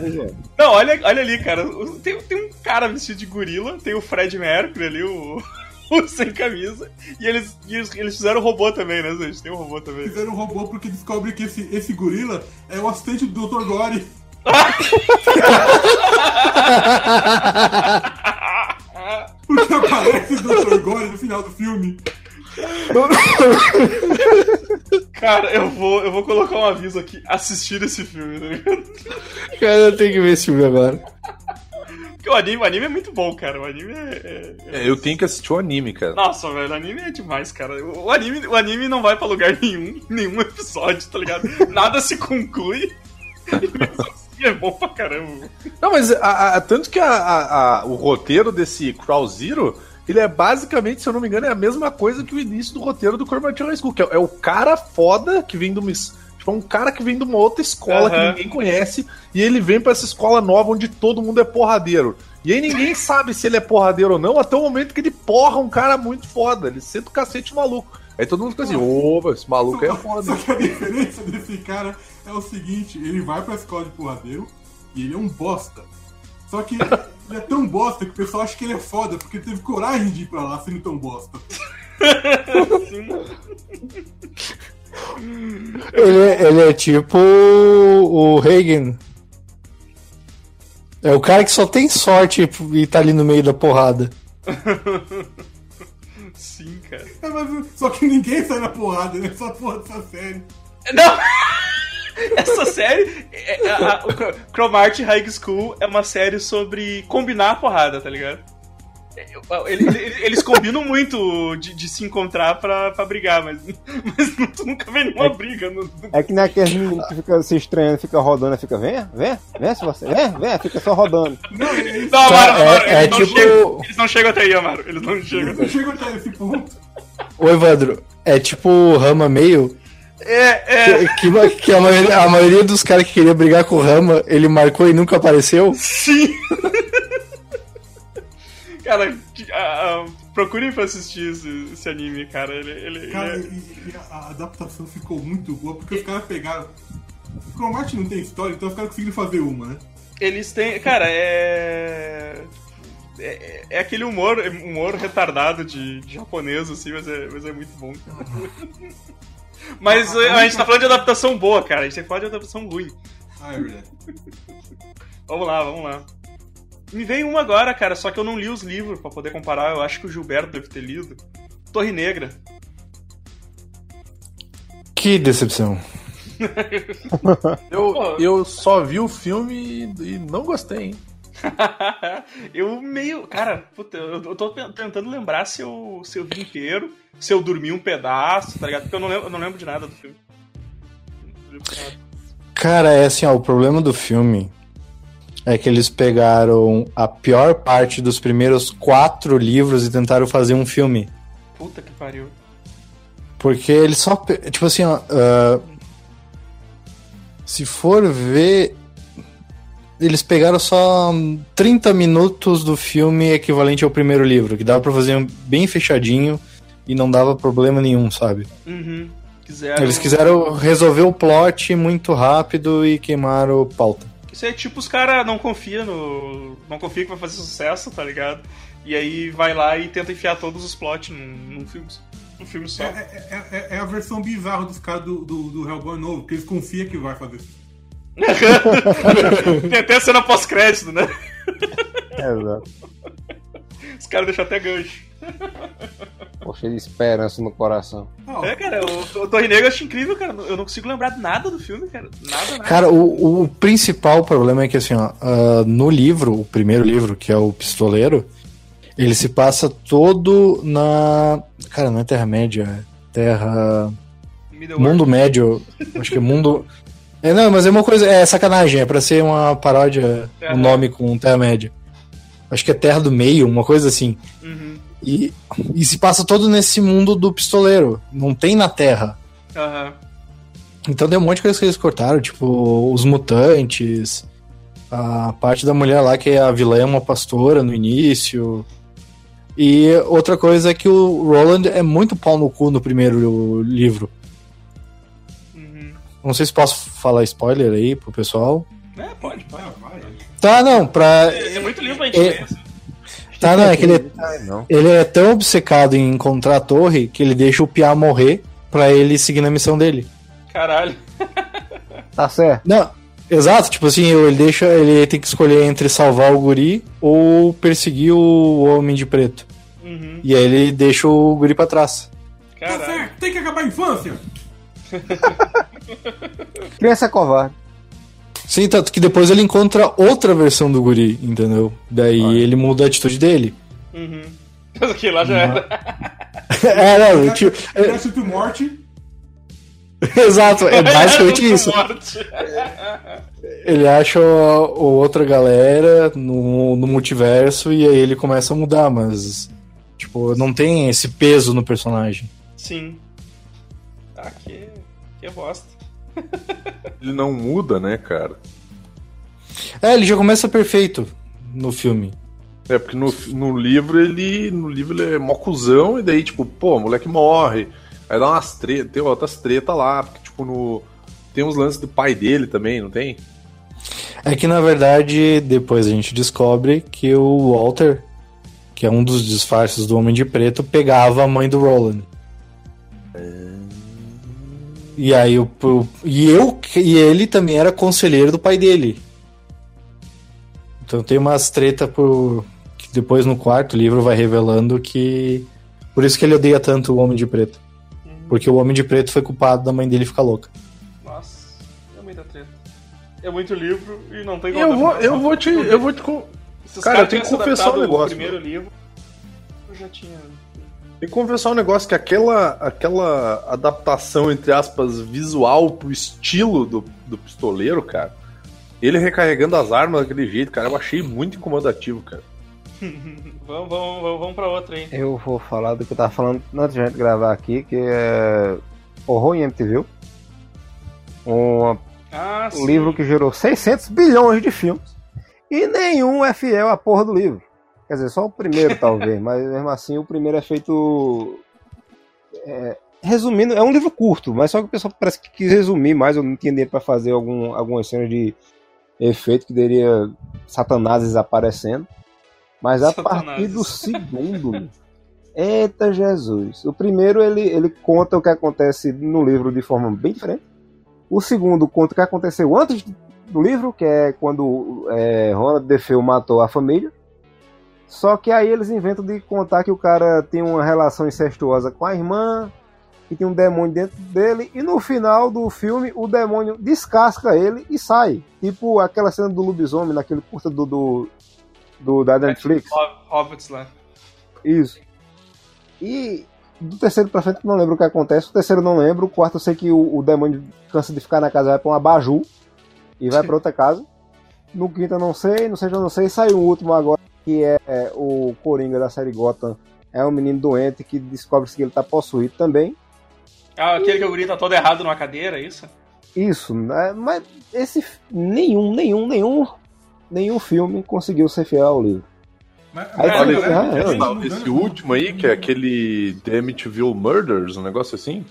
Visual. Não, olha, olha ali, cara. Tem, tem um cara vestido de gorila, tem o Fred Mercury ali, o (laughs) sem camisa. E eles, e eles, eles fizeram robô também, né, gente? Tem um robô também. Fizeram um robô porque descobre que esse, esse gorila é o assistente do Dr. Gore. (laughs) Porque aparece o Dr. Gore no final do filme. Cara, eu vou, eu vou colocar um aviso aqui. Assistir esse filme, tá ligado? Cara, eu tenho que ver esse filme agora. Porque o anime, o anime é muito bom, cara. O anime é. é- é- É, eu tenho que assistir o anime, cara. Nossa, velho, o anime é demais, cara. O o anime, o anime não vai pra lugar nenhum, (laughs) nenhum episódio, tá ligado? Nada se conclui. (laughs) E mesmo assim é bom pra caramba. Não, mas a- a- tanto que a- a- o roteiro desse Crow Zero, ele é basicamente, se eu não me engano, é a mesma coisa que o início do roteiro do Cormac High School, que é, é o cara foda que vem de uma. Tipo, é um cara que vem de uma outra escola que Aham. ninguém conhece, e ele vem pra essa escola nova onde todo mundo é porradeiro. E aí ninguém (laughs) sabe se ele é porradeiro ou não, até o momento que ele porra um cara muito foda. Ele senta o cacete maluco. Aí todo mundo fica assim, ô, esse maluco é foda. Só que (laughs) a diferença desse cara é o seguinte: ele vai pra escola de porradeiro e ele é um bosta. Só que ele é tão bosta que o pessoal acha que ele é foda porque ele teve coragem de ir pra lá sendo tão bosta. (laughs) Ele, é- ele é tipo o Reagan. É o cara que só tem sorte e tá ali no meio da porrada. (laughs) Sim, cara. É, mas, só que ninguém sai na porrada, né? Só porra dessa série. Não! (laughs) Essa série, é- é- a- o Cro- Chromart High School é uma série sobre combinar a porrada, tá ligado? Ele- ele- Eles combinam muito de, de se encontrar pra, pra brigar, mas, mas não- (laughs) tu nunca vê nenhuma briga. No, É que nem aqueles meninos que ficam se estranhando, fica rodando, fica, vem, vem, vem se você, vem, vem, fica só rodando. Não, é. Não, Amaro, Amaro, é- é eles, não tipo- chegam, eles não chegam até aí, Amaro. Eles não chegam. Eu chego até esse ponto. Ô, Evandro, é tipo Rama meio. É, é. Que, que- que a, maioria, a maioria dos caras que queria brigar com o Rama, ele marcou e nunca apareceu. Sim! Cara, a- a- procurem pra assistir esse, esse anime, cara. Ele, ele- ele Cara, é- e, e a, a adaptação ficou muito boa, porque os caras pegaram. O Cromat não tem história, então os caras conseguiram fazer uma, né? Eles têm. Cara, é. É, é aquele humor, humor retardado de, de japonês, assim, mas é, mas é muito bom. (laughs) mas é, a gente tá falando de adaptação boa, cara. A gente tem que falar de adaptação ruim. Ah, é verdade. Vamos lá, vamos lá. Me veio uma agora, cara, só que eu não li os livros pra poder comparar. Eu acho que o Gilberto deve ter lido. Torre Negra. Que decepção. (laughs) Eu, eu só vi o filme e, e não gostei, hein? (laughs) eu meio. Cara, puta, eu, eu tô tentando lembrar se eu, se eu vi inteiro, se eu dormi um pedaço, tá ligado? Porque eu não lembro, eu não lembro de nada do filme. Não lembro de nada. Cara, é assim, ó, o problema do filme é que eles pegaram a pior parte dos primeiros quatro livros e tentaram fazer um filme. Puta que pariu. Porque eles só. Tipo assim, ó. ah, se for ver. Eles pegaram só 30 minutos do filme equivalente ao primeiro livro, que dava pra fazer bem fechadinho e não dava problema nenhum, sabe? Uhum. Quiseram... Eles quiseram resolver o plot muito rápido e queimaram pauta. Isso é tipo os caras não confiam no. Não confia que vai fazer sucesso, tá ligado? E aí vai lá e tenta enfiar todos os plots num, num filme. Num filme só. É, é- é- é a versão bizarra dos caras do, do, do Hellboy novo, que eles confiam que vai fazer. (laughs) Tem até a cena pós-crédito, né? Exato. Os caras deixam até gancho. Poxa, de esperança no coração. É, cara, o, o Torre Negra eu acho incrível, cara. Eu não consigo lembrar nada do filme, cara. Nada, nada. Cara, o, o principal problema é que, assim, ó, ah, no livro, o primeiro livro, que é o Pistoleiro, ele se passa todo na. Cara, não é Terra-média, é Terra. Mundo Médio. Acho que é Mundo. É, não, mas é uma coisa. É sacanagem, é pra ser uma paródia, Terra. um nome com Terra-média. Acho que é Terra do Meio, uma coisa assim. Uhum. E, e se passa todo nesse mundo do pistoleiro. Não tem na Terra. Aham. Então tem um monte de coisa que eles cortaram, tipo, os mutantes, a parte da mulher lá que é a vilã é uma pastora no início. E outra coisa é que o Roland é muito pau no cu no primeiro livro. Uhum. Não sei se posso falar spoiler aí pro pessoal. É, pode, pode. vai. Tá, não, pra. É, é muito livro pra gente É- ler. Tá, não, é que ele, não. ele é tão obcecado em encontrar a torre que ele deixa o Pia morrer pra ele seguir na missão dele. Caralho. Tá certo. Não, exato, tipo assim, ele deixa, ele tem que escolher entre salvar o guri ou perseguir o homem de preto. Uhum. E aí ele deixa o guri pra trás. Tá Caralho. certo, tem que acabar a infância. (laughs) Criança covarde. Sim, tanto que depois ele encontra outra versão do guri, entendeu? Daí ele muda a atitude dele. Uhum. (laughs) Mas aquilo lá já era. (laughs) é, não, tipo, Ele é super morte. (laughs) exato, é basicamente isso. morte. Ele acha outra galera no, no multiverso e aí ele começa a mudar, mas tipo, não tem esse peso no personagem. Sim. Ah, que, que bosta. Ele não muda, né, cara? É, ele já começa perfeito no filme. É, porque no, no livro ele. No livro ele é mó cuzão, e daí, tipo, pô, o moleque morre. Aí dá umas tretas, tem outras tretas lá, porque, tipo, no. Tem uns lances do pai dele também, não tem? É que na verdade, depois a gente descobre que o Walter, que é um dos disfarces do Homem de Preto, pegava a mãe do Roland. E aí o, o- e eu e ele também era conselheiro do pai dele. Então tem umas treta por que depois no quarto livro vai revelando que por isso que ele odeia tanto o Homem de Preto, porque o Homem de Preto foi culpado da mãe dele ficar louca. Nossa, é muita treta. É muito livro e não tem como Eu vou, eu vou te. Eu vou te. Cara, eu tenho que confessar um negócio, O primeiro livro. eu já tinha. Que confessar um negócio que aquela, aquela adaptação, entre aspas, visual pro estilo do, do pistoleiro, cara. Ele recarregando as armas daquele jeito, cara, eu achei muito incomodativo, cara. (laughs) vamos, vamos, vamos pra outra aí. Eu vou falar do que eu tava falando antes de a gente gravar aqui, que é Horror em MTV. Um Ah, livro que gerou 600 bilhões de filmes. E nenhum é fiel à porra do livro. Quer dizer, só o primeiro talvez, mas mesmo assim o primeiro é feito. é, resumindo, é um livro curto, mas só que o pessoal parece que quis resumir mais, eu não tinha dinheiro pra fazer algum, algumas cenas de efeito que teria satanases aparecendo. Mas a partir do segundo. Eita Jesus! O primeiro ele, ele conta o que acontece no livro de forma bem diferente. O segundo conta o que aconteceu antes do livro, que é quando é, Ronald DeFeo matou a família. Só que aí eles inventam de contar que o cara tem uma relação incestuosa com a irmã, que tem um demônio dentro dele, e no final do filme o demônio descasca ele e sai. Tipo aquela cena do lobisomem naquele curta do, do, do da Netflix. Hob- Hobbits lá. Isso. E do terceiro pra frente não lembro o que acontece. O terceiro eu não lembro. O quarto eu sei que o, o demônio cansa de ficar na casa, vai pra uma baju e vai pra outra casa. No quinto eu não sei, no sexto eu não sei. Saiu o último agora, que é, é, o Coringa da série Gotham. É um menino doente que descobre que ele tá possuído também. Ah, aquele que o guri tá todo errado numa cadeira, é isso? Isso, né? mas esse nenhum, nenhum, nenhum, nenhum filme conseguiu ser fiel ao livro. Mas, Aí mas, olha, esse- tem Esse, mudando- esse último aí, que é aquele The Amityville Murders, um negócio assim.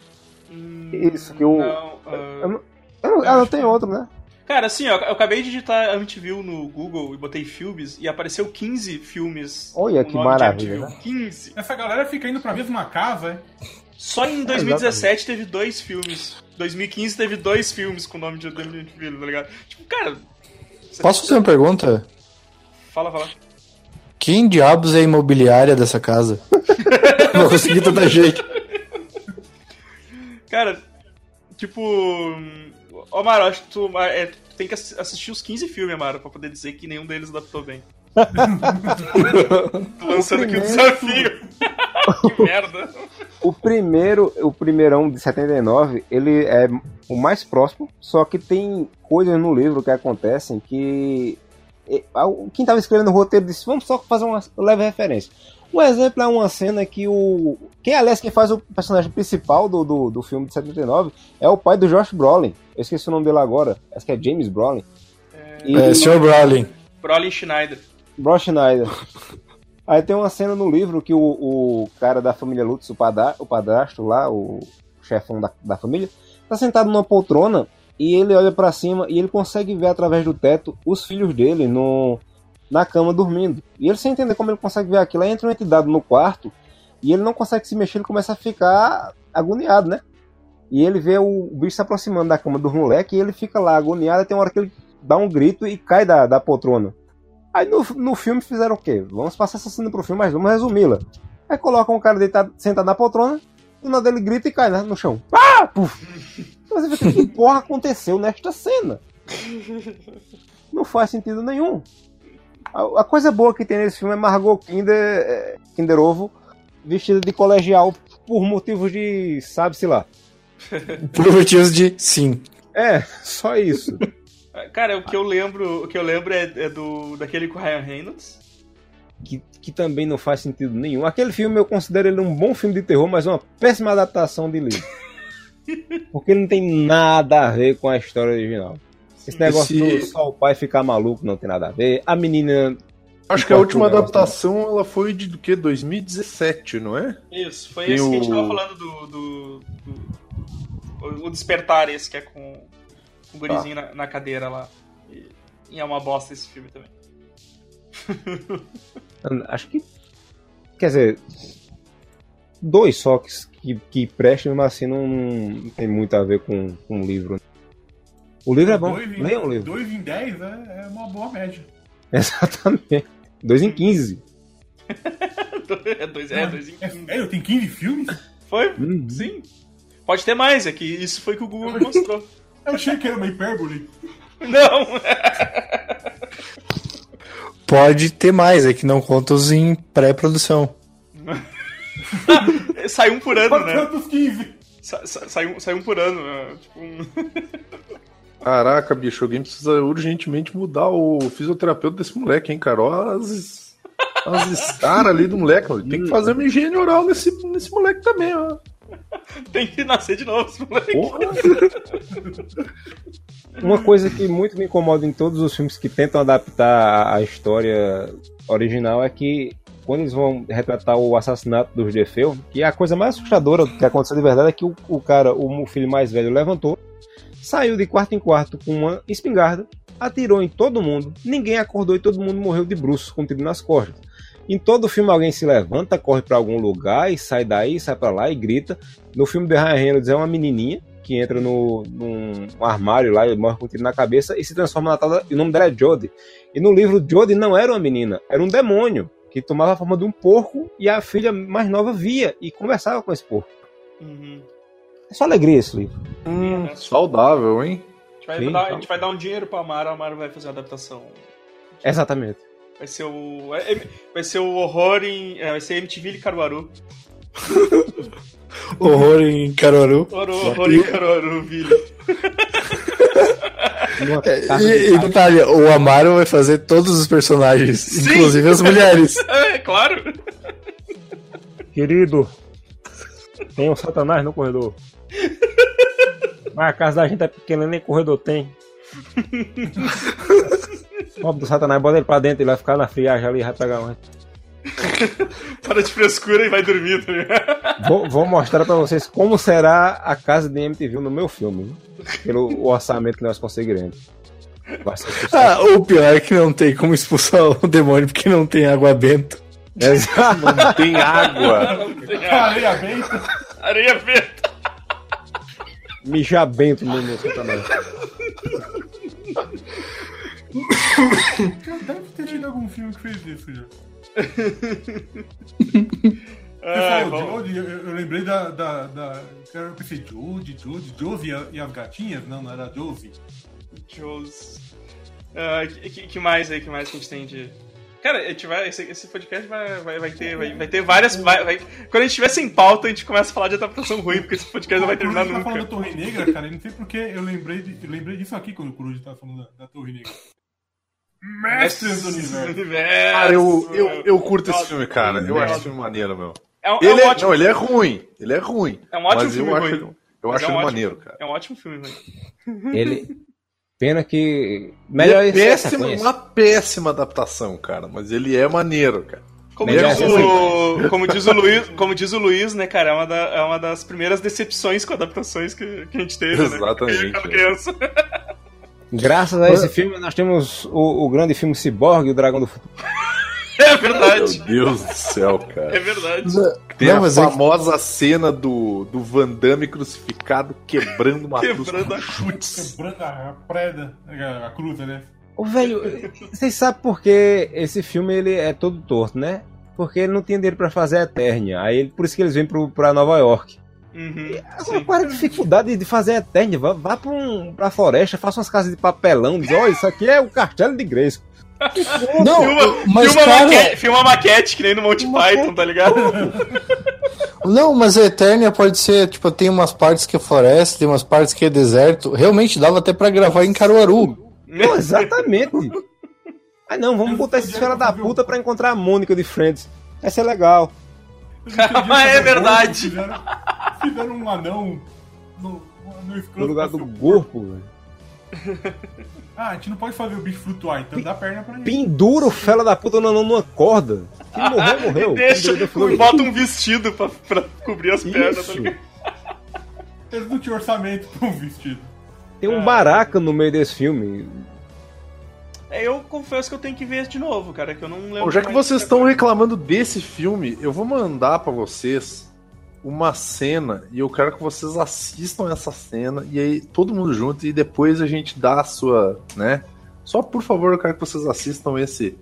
Hum, Isso, que o- Não, ah, Eu não, eu não, eu não tenho outro, né? Cara, assim, ó, eu acabei de digitar Amityville no Google e botei filmes e apareceu 15 filmes. Olha que maravilha, Amityville. 15. Essa galera fica indo pra mesma casa, é? Só em (laughs) 2017 teve dois filmes. 2015 teve dois filmes com o nome de Amityville, tá ligado? Tipo, cara. Posso fazer uma pergunta? Fala, fala. Quem diabos é a imobiliária dessa casa? (laughs) Não consegui tanta gente. Cara, tipo. Ô, Amaro, acho que tu, é, tu tem que assi- assistir os 15 filmes, Amaro, pra poder dizer que nenhum deles adaptou bem. (laughs) Tô lançando aqui o primeiro- desafio. (laughs) que merda. O primeiro, o primeirão de 79, ele é o mais próximo, só que tem coisas no livro que acontecem que quem estava escrevendo o roteiro disse, vamos só fazer uma leve referência. Um exemplo é uma cena que o. Quem, aliás, quem faz o personagem principal do, do, do filme de 79 é o pai do Josh Brolin. Eu esqueci o nome dele agora. Acho que é James Brolin. E É, Sr. Brolin. Brolin Schneider. Bro Schneider. (laughs) Aí tem uma cena no livro que o, o cara da família Lutz, o, pada, o padrasto lá, o chefão da, da família, tá sentado numa poltrona e ele olha pra cima e ele consegue ver através do teto os filhos dele no, na cama dormindo. E ele sem entender como ele consegue ver aquilo, aí entra uma entidade no quarto e ele não consegue se mexer, ele começa a ficar agoniado, né? E ele vê o bicho se aproximando da cama do moleque e ele fica lá agoniado, e tem uma hora que ele dá um grito e cai da, da poltrona. Aí no, no filme fizeram o quê? Vamos passar essa cena pro filme, mas vamos resumi-la. Aí colocam um cara deitado, sentado na poltrona, do nada ele grita e cai né, no chão. Ah! Puf! Você que que porra aconteceu nesta cena? Não faz sentido nenhum. A, a coisa boa que tem nesse filme é Margot Kinder, é, Kinder Ovo vestida de colegial por motivos de, sabe-se lá. (laughs) Por motivos de sim. É, só isso. Cara, o que eu lembro, o que eu lembro é, é do daquele com o Ryan Reynolds. que, que também não faz sentido nenhum. Aquele filme eu considero ele um bom filme de terror, mas uma péssima adaptação de livro. (laughs) Porque ele não tem nada a ver com a história original. Esse negócio Esse- do só o pai ficar maluco não tem nada a ver. A menina. Acho que a última adaptação ela foi de do que? 2017, não é? Isso, foi Tem esse que a gente o- tava falando do. do, do- o- o Despertar, esse que é com, com o gurizinho na, na cadeira lá. E, e é uma bosta esse filme também. (laughs) Acho que. Quer dizer. Dois só que, que, que prestam, mas assim não, não tem muito a ver com, com o livro. O livro é bom. Dois em- Leiam o livro. Dois em 10 é, é uma boa média. (laughs) Exatamente. Dois em 15. é (laughs) dois, é, dois em É, 15. sério, tem 15 filmes? Foi? Uhum. Sim. Pode ter mais, é que isso foi que o Google mostrou. (laughs) Eu achei que era uma hipérbole. Não! Pode ter mais, é que não conta os em pré-produção. sai um por ano, né? Quantos 15? Sa- sa- Sai um, sai um por ano. né? Tipo, um- Caraca, bicho, alguém precisa urgentemente mudar o fisioterapeuta desse moleque, hein, cara? Olha as, as caras ali do moleque. mano. Tem que fazer uma higiene oral nesse, nesse moleque também, ó. tem que nascer de novo, esse moleque. Porra. (laughs) Uma coisa que muito me incomoda em todos os filmes que tentam adaptar a história original é que quando eles vão retratar o assassinato do Judefeu, que é a coisa mais assustadora do que aconteceu de verdade é que o, o cara, o filho mais velho, levantou, saiu de quarto em quarto com uma espingarda, atirou em todo mundo, ninguém acordou e todo mundo morreu de bruços com um tiro nas costas. Em todo filme alguém se levanta, corre pra algum lugar e sai daí, sai pra lá e grita. No filme de Ryan Reynolds é uma menininha que entra no, num armário lá e morre com um tiro na cabeça e se transforma na tal e o nome dela é Jodie. E no livro Jodie não era uma menina, era um demônio que tomava a forma de um porco e a filha mais nova via e conversava com esse porco. Uhum. É só alegria esse livro. Hum, saudável, hein? A, gente vai Sim, dar, tá. a gente vai dar um dinheiro pra Amaro, a Amaro vai fazer uma adaptação. Exatamente. Vai ser o. é- é- Vai ser o horror em. é, vai ser MTV e Caruaru. (laughs) Horror em Caruaru. Horror, horror em Caruaru, É, de E, e detalhe, o Amaro vai fazer todos os personagens, inclusive as mulheres. (laughs) É, claro. Querido, tem um satanás no corredor. Mas a casa da gente é pequena, nem corredor tem. (laughs) Pobre do satanás, bota ele pra dentro, ele vai ficar na friagem ali, vai pegar um. (laughs) Para de frescura e vai dormir, tá ligado? Vou, vou mostrar pra vocês como será a casa de MTV no meu filme, pelo orçamento que nós conseguiremos. Ah, o pior é que não tem como expulsar o demônio porque não tem água benta. Exato. Não tem água. Não tem água. Areia benta. Areia verde. Mijar bento no meu satanás. Deve ter tido algum filme que fez isso já. (laughs) Ai, falou Jodie, eu, eu lembrei da. da, da eu pensei, Jodie, Jodie, Josie e a- as gatinhas? Não, não era Josie. Joes. Ah, que, que- que mais aí? Que mais que a gente tem de. Cara, a gente vai, esse, esse podcast vai, vai, vai, ter, vai, vai ter várias. vai- vai- quando a gente estiver sem pauta, a gente começa a falar de adaptação ruim, porque esse podcast não vai terminar Quando a gente tá nunca. falando da Torre Negra, cara, eu não sei porque eu lembrei, de- eu lembrei disso aqui quando o Coruja tava falando da, da Torre Negra. Mestres do Universo. Cara, eu, eu, eu curto esse filme, cara. Eu acho esse filme maneiro, meu. É um, é um Ele é, ótimo, não, ele é ruim. Ele é ruim. É um ótimo mas filme eu acho, ruim. ele- Eu Mas acho é um ele ótimo- maneiro, cara. é um ótimo filme, velho. Ele. Pena que. Melhor é esse- essa péssima, uma péssima adaptação, cara. Mas ele é maneiro, cara. Como é diz, o, como, diz o Luiz, como diz o Luiz, né, cara, é uma, da- é uma das primeiras decepções com adaptações que, que a gente teve, né? Exatamente, é. criança. Graças a esse filme, nós temos o, o grande filme Cyborg e o Dragão do Futuro. É verdade. Meu Deus do céu, É cara. verdade. Tem Não, a é famosa cena do, do Van Damme crucificado quebrando uma cruz Quebrando a chutes. Quebrando a preda, a, cruza, né? Ô, velho, vocês sabem por que esse filme ele é todo torto, né? Porque ele não tinha dinheiro pra fazer a Eternia. Aí ele, por isso que eles vêm pro, pra Nova York. Uhum, Agora, qual é a dificuldade de fazer a Eternia? Vá, vá pra, um, pra floresta, faça umas casas de papelão, diz, ó, isso aqui é o castelo de Grace. Não, Filma, mas filma, cara, maquete, filma maquete, que nem no Monty Python, tá ligado? não, mas a Eternia pode ser, tipo, tem umas partes que é floresta, tem umas partes que é deserto. Realmente dava até pra gravar em Caruaru. (laughs) Não, exatamente. Ah não, vamos botar esses fera da puta pra encontrar a Mônica de Friends. Vai ser legal. Podiam (laughs) É verdade. Fizeram, fizeram um anão no, no No lugar do corpo, velho. (laughs) Ah, a gente não pode fazer o bicho flutuar, então dá perna pra ele. Pendura o fela da puta não numa corda. Que morreu, (laughs) morreu. Deixa, bota um vestido pra, pra cobrir as pernas, tá Isso. ligado? Eles não tinham orçamento pra um vestido. Tem um baraca no meio desse filme. É, eu confesso que eu tenho que ver de novo, cara, que eu não lembro. Bom, já que vocês estão reclamando desse filme, eu vou mandar pra vocês uma cena e eu quero que vocês assistam essa cena e aí todo mundo junto e depois a gente dá a sua, né? Só por favor, eu quero que vocês assistam esse.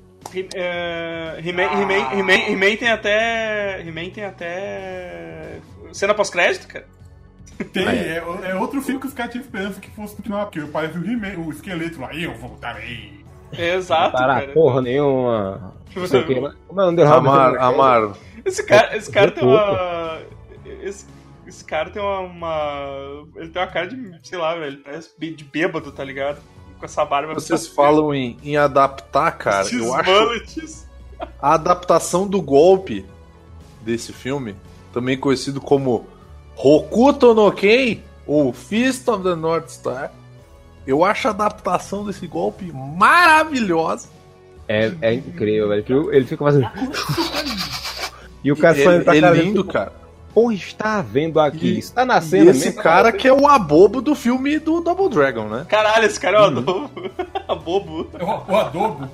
É, He-Man tem até. He-Man tem até. Cena pós-crédito, cara? Tem, é, é outro filme que os caras tinham esperança que fosse continuar, porque parece o He-Man, o esqueleto lá, eu voltarei. Exato, cara. porra nenhuma. Não sei o que. mas-? Amar. Esse cara, esse cara tem uma. Esse, esse cara tem uma, uma- Ele tem uma cara de, sei lá, velho. Parece de bêbado, tá ligado? Com essa barba. Vocês falam em, em adaptar, cara. Esses Eu acho a adaptação do golpe desse filme, também conhecido como Hokuto no Ken, ou Fist of the North Star. Eu acho a adaptação desse golpe maravilhosa. É, é incrível, velho. que Ele fica fazendo. (laughs) E o cara falando pra é cara, lindo, cara. Porra, está vendo aqui. E- está E nascendo esse mesmo. cara que é o abobo do filme do Double Dragon, né? Caralho, esse cara é um adobo. (laughs) Bobo. O, o adobo.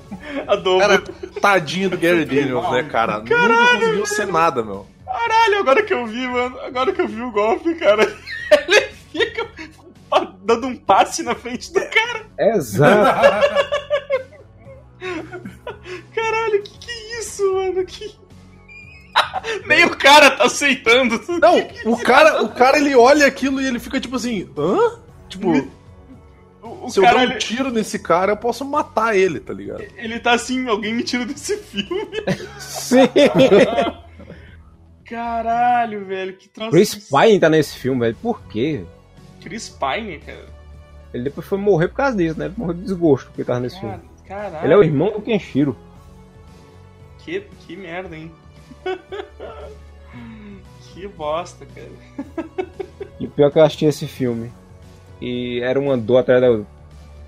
Adobo. Cara, tadinho do Gary Daniels, né, cara? Nunca conseguiu ser nada, meu. Caralho, agora que eu vi, mano. Agora que eu vi o golpe, cara. (laughs) Ele fica dando um passe na frente do cara. Exato. (laughs) Caralho, que que é isso, mano? Que... (laughs) Nem o cara tá aceitando. Não, o cara, o cara ele olha aquilo e ele fica tipo assim, hã? Tipo, O, o se eu cara, der um ele, tiro nesse cara, eu posso matar ele, tá ligado? ele tá assim, alguém me tira desse filme. Sim. (laughs) Caralho, velho, que troço. Chris Pine tá nesse filme, velho. Por quê? Chris Pine, cara. Ele depois foi morrer por causa disso, né? Ele morreu de desgosto porque tava nesse filme. Cara- Caralho. Ele é o irmão do Kenshiro. Que, que merda, hein? (laughs) que bosta, cara. E o pior é que eu assisti esse filme. E era uma dor atrás da outra.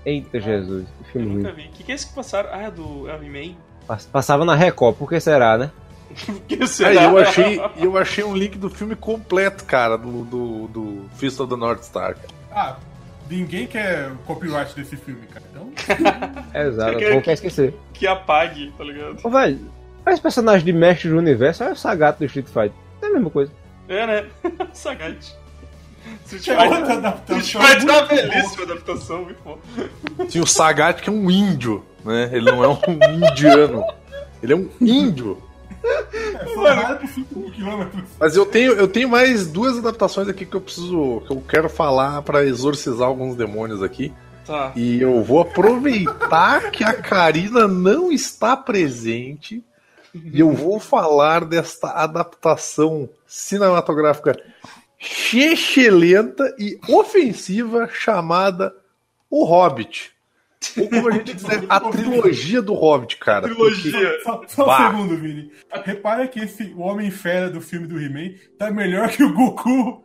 Eita Jesus, que Eu filme nunca ruim. vi. O que, que é esse que passaram? Ah, é do é? Pass- Passava na Record, por que será, né? (laughs) Que Aí será? eu achei, eu achei um link do filme completo, cara, do, do, do Fist of the North Star. cara. Ah, ninguém quer copyright desse filme, cara. Então, (laughs) Exato, eu vou quer quer esquecer. Que apague, tá ligado? Ô, velho, esse personagem de mestre do universo é o Sagat do Street Fighter. É a mesma coisa. É, né? (laughs) Sagat. Street é outra Fighter. adaptação. Street Fighter é uma belíssima adaptação, muito bom. Tinha o Sagat, que é um índio, né? Ele não é um (laughs) indiano. Ele é um índio. É, 5 quilômetros. Mas eu tenho, eu tenho mais duas adaptações aqui que eu preciso. que eu quero falar pra exorcizar alguns demônios aqui. Tá. E eu vou aproveitar que a Karina não está presente e eu vou falar desta adaptação cinematográfica chechelenta e ofensiva chamada O Hobbit. Ou como a gente dizer, a trilogia do Hobbit, cara. Trilogia. Só, só um segundo, Vini. Repara que esse o Homem-Fera do filme do He-Man tá melhor que o Goku.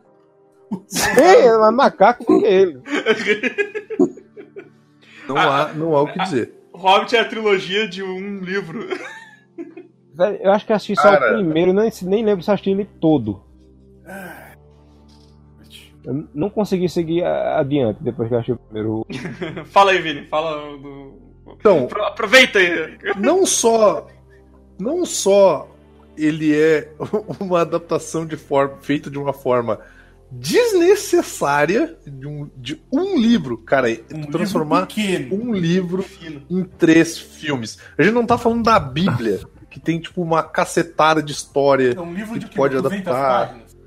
É, mas macaco que é ele. Não há, não há o que dizer. Hobbit é a trilogia de um livro. Velho, eu acho que eu assisti só Cara. o primeiro, nem, nem lembro se eu assisti ele todo. Eu não consegui seguir adiante depois que eu achei o primeiro. (laughs) Fala aí, Vini. Fala do. Então, Apro- Aproveita aí. não só não só ele é (laughs) uma adaptação de forma feita de uma forma desnecessária de um, de um livro, cara, Um transformar livro um livro Fino. em três filmes. A gente não tá falando da Bíblia, (laughs) que tem tipo uma cacetada de história. É um livro de que que, pode 200 adaptar. páginas.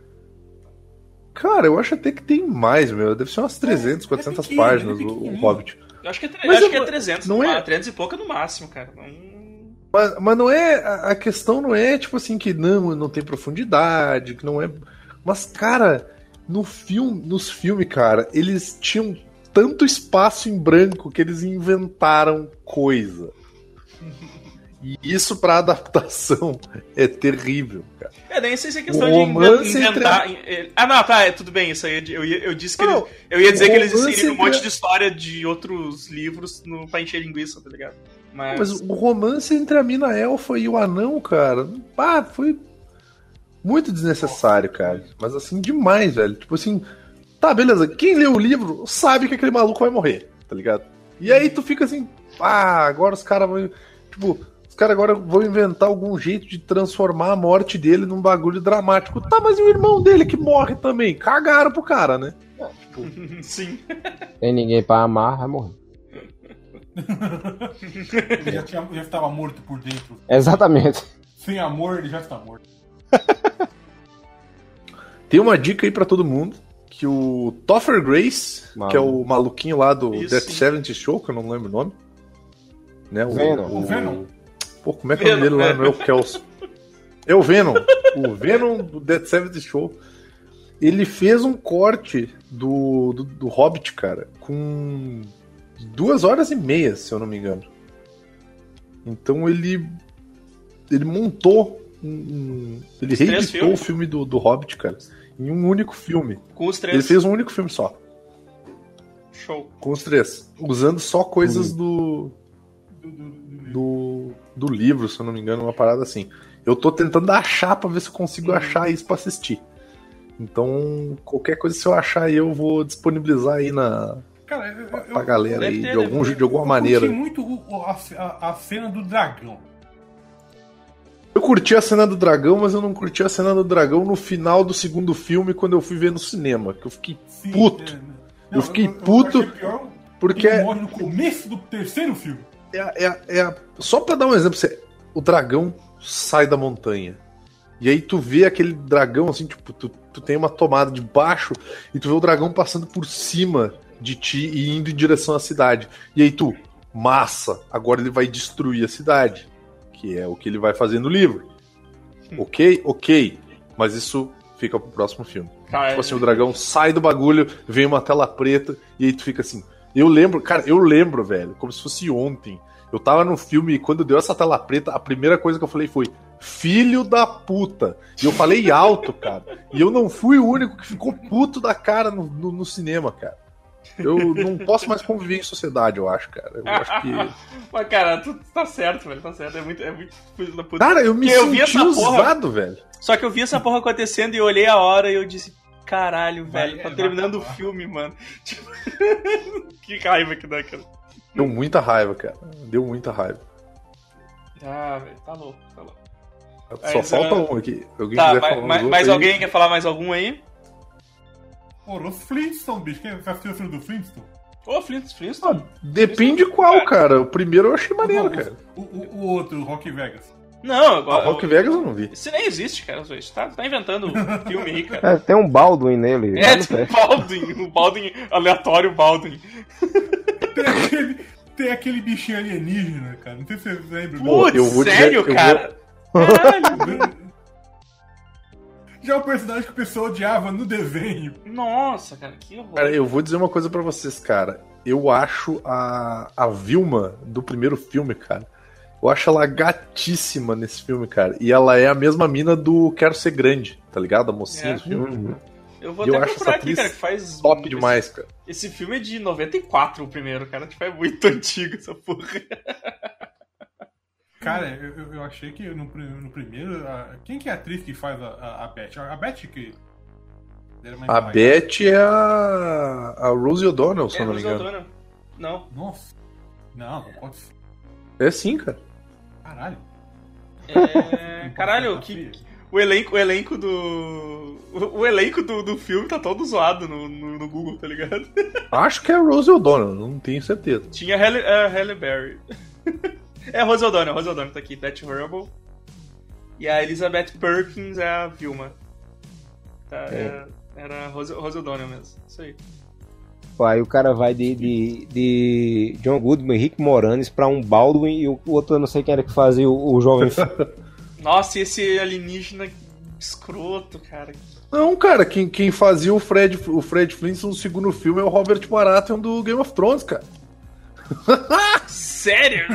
Cara, eu acho até que tem mais, meu. Deve ser umas 300, é 400 pequeno, páginas é o, o. Hobbit. Eu acho que é, Mas acho que é 300. não é- é... 300 e pouco no máximo, cara. Não- Mas, mas não é. A a questão não é tipo assim que não, não tem profundidade, que não é. Mas, cara, no filme, nos filmes, cara, eles tinham tanto espaço em branco que eles inventaram coisa. (laughs) E isso pra adaptação é terrível, cara. É, nem sei se é questão de inventar. eh, Ah, não, tá, é, tudo bem, isso aí. Eu, eu disse que Não, eles, Eu ia dizer que eles inseriram um entre- monte de história de outros livros no, pra encher linguiça, tá ligado? Mas. Mas o romance entre a mina elfa e o anão, cara, pá, foi muito desnecessário, cara. Mas assim, demais, velho. Tipo assim, tá, beleza. Quem lê o livro sabe que aquele maluco vai morrer, tá ligado? E aí tu fica assim, ah, agora os caras vão. Tipo, caras agora vão inventar algum jeito de transformar a morte dele num bagulho dramático. Tá, mas e o irmão dele que morre também? Cagaram pro cara, né? (laughs) Sim. Tem ninguém pra amar, vai morrer. Ele já, tinha, já estava morto por dentro. Exatamente. Sem amor, ele já está morto. (laughs) Tem uma dica aí pra todo mundo. Que o Topher Grace, Maluco. que é o maluquinho lá do Isso. Death 70 Show, que eu não lembro o nome. né? O Venom. O, O Venom. Pô, como é que é o nome dele lá? Não é o Kelso. É o Venom. O Venom do Dead Seventh Show. Ele fez um corte do, do, do Hobbit, cara, com duas horas e meia, se eu não me engano. Então ele. Ele montou um. um- ele Os reeditou o filme do, do Hobbit, cara, em um único filme. Com os Ele três. fez um único filme só. Show. Com os três. Usando só coisas do, Do, do, do- do, livro, se eu não me engano, uma parada assim. Eu tô tentando achar pra ver se eu consigo achar isso pra assistir. Então, qualquer coisa, se eu achar aí, eu vou disponibilizar aí na, Cara, eu, eu, pra galera deve aí, ter, de, algum, ter. de alguma eu maneira. curti muito a, a- a cena do dragão. Eu curti a cena do dragão, mas eu não curti a cena do dragão no final do segundo filme, quando eu fui ver no cinema. Que eu fiquei. Sim, Puto. é, Eu fiquei puto achei pior Porque ele morre no começo do terceiro filme. É, é, é- Só pra dar um exemplo, você- o dragão sai da montanha. E aí tu vê aquele dragão, assim, tipo, tu, tu tem uma tomada de baixo e tu vê o dragão passando por cima de ti e indo em direção à cidade. E aí tu, massa, agora ele vai destruir a cidade. Que é o que ele vai fazer no livro. Ok? Ok. Mas isso fica pro próximo filme. Cara, Tipo assim, o dragão sai do bagulho, vem uma tela preta, e aí tu fica assim. Eu lembro, cara, eu lembro, velho, como se fosse ontem. Eu tava no filme e quando deu essa tela preta, a primeira coisa que eu falei foi: Filho da puta! E eu falei alto, cara. E eu não fui o único que ficou puto da cara no, no, no cinema, cara. Eu não posso mais conviver em sociedade, eu acho, cara. Eu acho que. (laughs) Mas, cara, tu tá certo, velho, tá certo. É muito, é muito filho da puta. Cara, eu me Eu vi senti essa porra. usado, velho. Só que eu vi essa porra acontecendo e eu olhei a hora e eu disse, caralho, Vai- velho, tá vai terminando o filme, mano. (laughs) Tipo, (laughs) que raiva que dá, cara. Deu muita raiva, cara. Deu muita raiva. Ah, velho, tá louco, tá louco. Só Mas, falta ah, um aqui. Alguém Tá, quiser mas, falar mas, mais outros aí? alguém quer falar mais algum aí? Pô, os Flintstones, bicho. Quem assistiu o filme do Flintstone? Ô, Flint, Flintstone. Depende qual, cara. O primeiro eu achei maneiro, Não, cara. O, o, o outro, o Rock Vegas. Não, agora. Rock Vegas eu não vi. Isso nem existe, cara. Isso tá, tá inventando filme aí, cara. É, tem um Baldwin nele. É, tem teste. Baldwin, o Baldwin, aleatório Baldwin. Tem aquele, tem aquele bichinho alienígena, cara. Não sei se vocês lembram. Putz, eu vou dizer- sério, eu vou- cara? Caralho. Já é o personagem que o pessoal odiava no desenho. Nossa, cara, que horror. Cara, eu vou dizer uma coisa pra vocês, cara. Eu acho a, a Vilma do primeiro filme, cara. Eu acho ela gatíssima nesse filme, cara. E ela é a mesma mina do Quero Ser Grande, tá ligado? A mocinha É. do filme. Uhum. Eu vou eu até procurar essa aqui, atriz cara, que faz. Top esse- demais, cara. Esse filme é de 94, o primeiro, cara. Tipo, é muito (laughs) antigo essa porra. Cara, eu, eu- eu achei que no, no primeiro. a- quem que é a atriz que faz a, a, a Beth? A Beth que. A Beth é a, a Rosie O'Donnell, se É, eu não me engano. O'Donnell. Não. Nossa. Não, não pode ser. É sim, cara. Caralho. É, caralho, Tá que, o elenco, o elenco do. O, o elenco do, do filme tá todo zoado no, no, no Google, tá ligado? (laughs) Acho que é a Rosie O'Donnell, não tenho certeza. Tinha a Halle, a Halle Berry. (laughs) é Rose O'Donnell, a Rose O'Donnell tá aqui, Beth Horrible. E a Elizabeth Perkins é a Vilma. Tá, é, era a Rose, Rose O'Donnell mesmo. Isso aí. Pô, Aí o cara vai de, de, de John Goodman, Rick Moranis pra um Baldwin e o o outro eu não sei quem era que fazia o, o jovem. (laughs) Nossa, e esse alienígena escroto, cara. Não, cara, quem, quem fazia o Fred, o Fred Flintstone no segundo filme é o Robert Baratheon do Game of Thrones, cara. (laughs) Sério?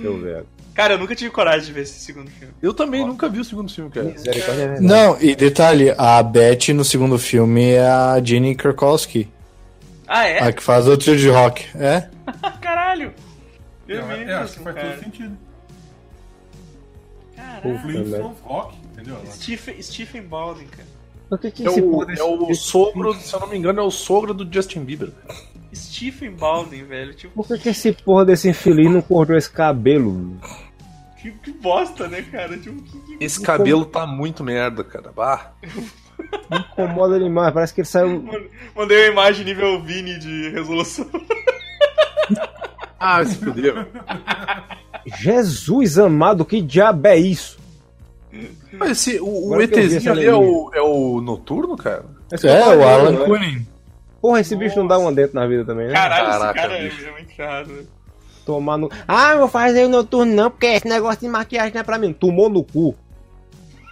Meu (laughs) velho. Cara, eu nunca tive coragem de ver esse segundo filme. Eu também nunca vi o segundo filme, cara. É. Não, e detalhe, a Beth no segundo filme é a Jenny Krakowski, Ah, é? a que faz o trio de rock. É? (laughs) Caralho! Eu, Eu é, acho que faz todo sentido. Caralho. O Flintstones Rock, entendeu? Stephen, Stephen Baldwin, cara. Por que que É esse o, porra desse- é o sogro, se eu não me engano, é o sogro do Justin Bieber. Stephen Baldwin, velho. Tipo, Por que, que esse porra desse infeliz não cortou esse cabelo? Que, que bosta, né, cara? Tipo, que, que... Esse cabelo tá muito merda, cara. Bah. Incomoda demais, parece que ele saiu. Mandei uma imagem nível Vini de resolução. (laughs) Ah, se fudeu. Jesus amado, que diabo é isso? Mas esse, o, o ETzinho ali é o, é o noturno, cara? Esse É, cara o é Alan né? Cunin. Porra, esse bicho não dá uma dentro na vida também, né? Caralho, Caraca, esse cara é- bicho. é muito chato. Tomar no. Ah, eu vou fazer o noturno não, porque esse negócio de maquiagem não é pra mim. Tomou no cu.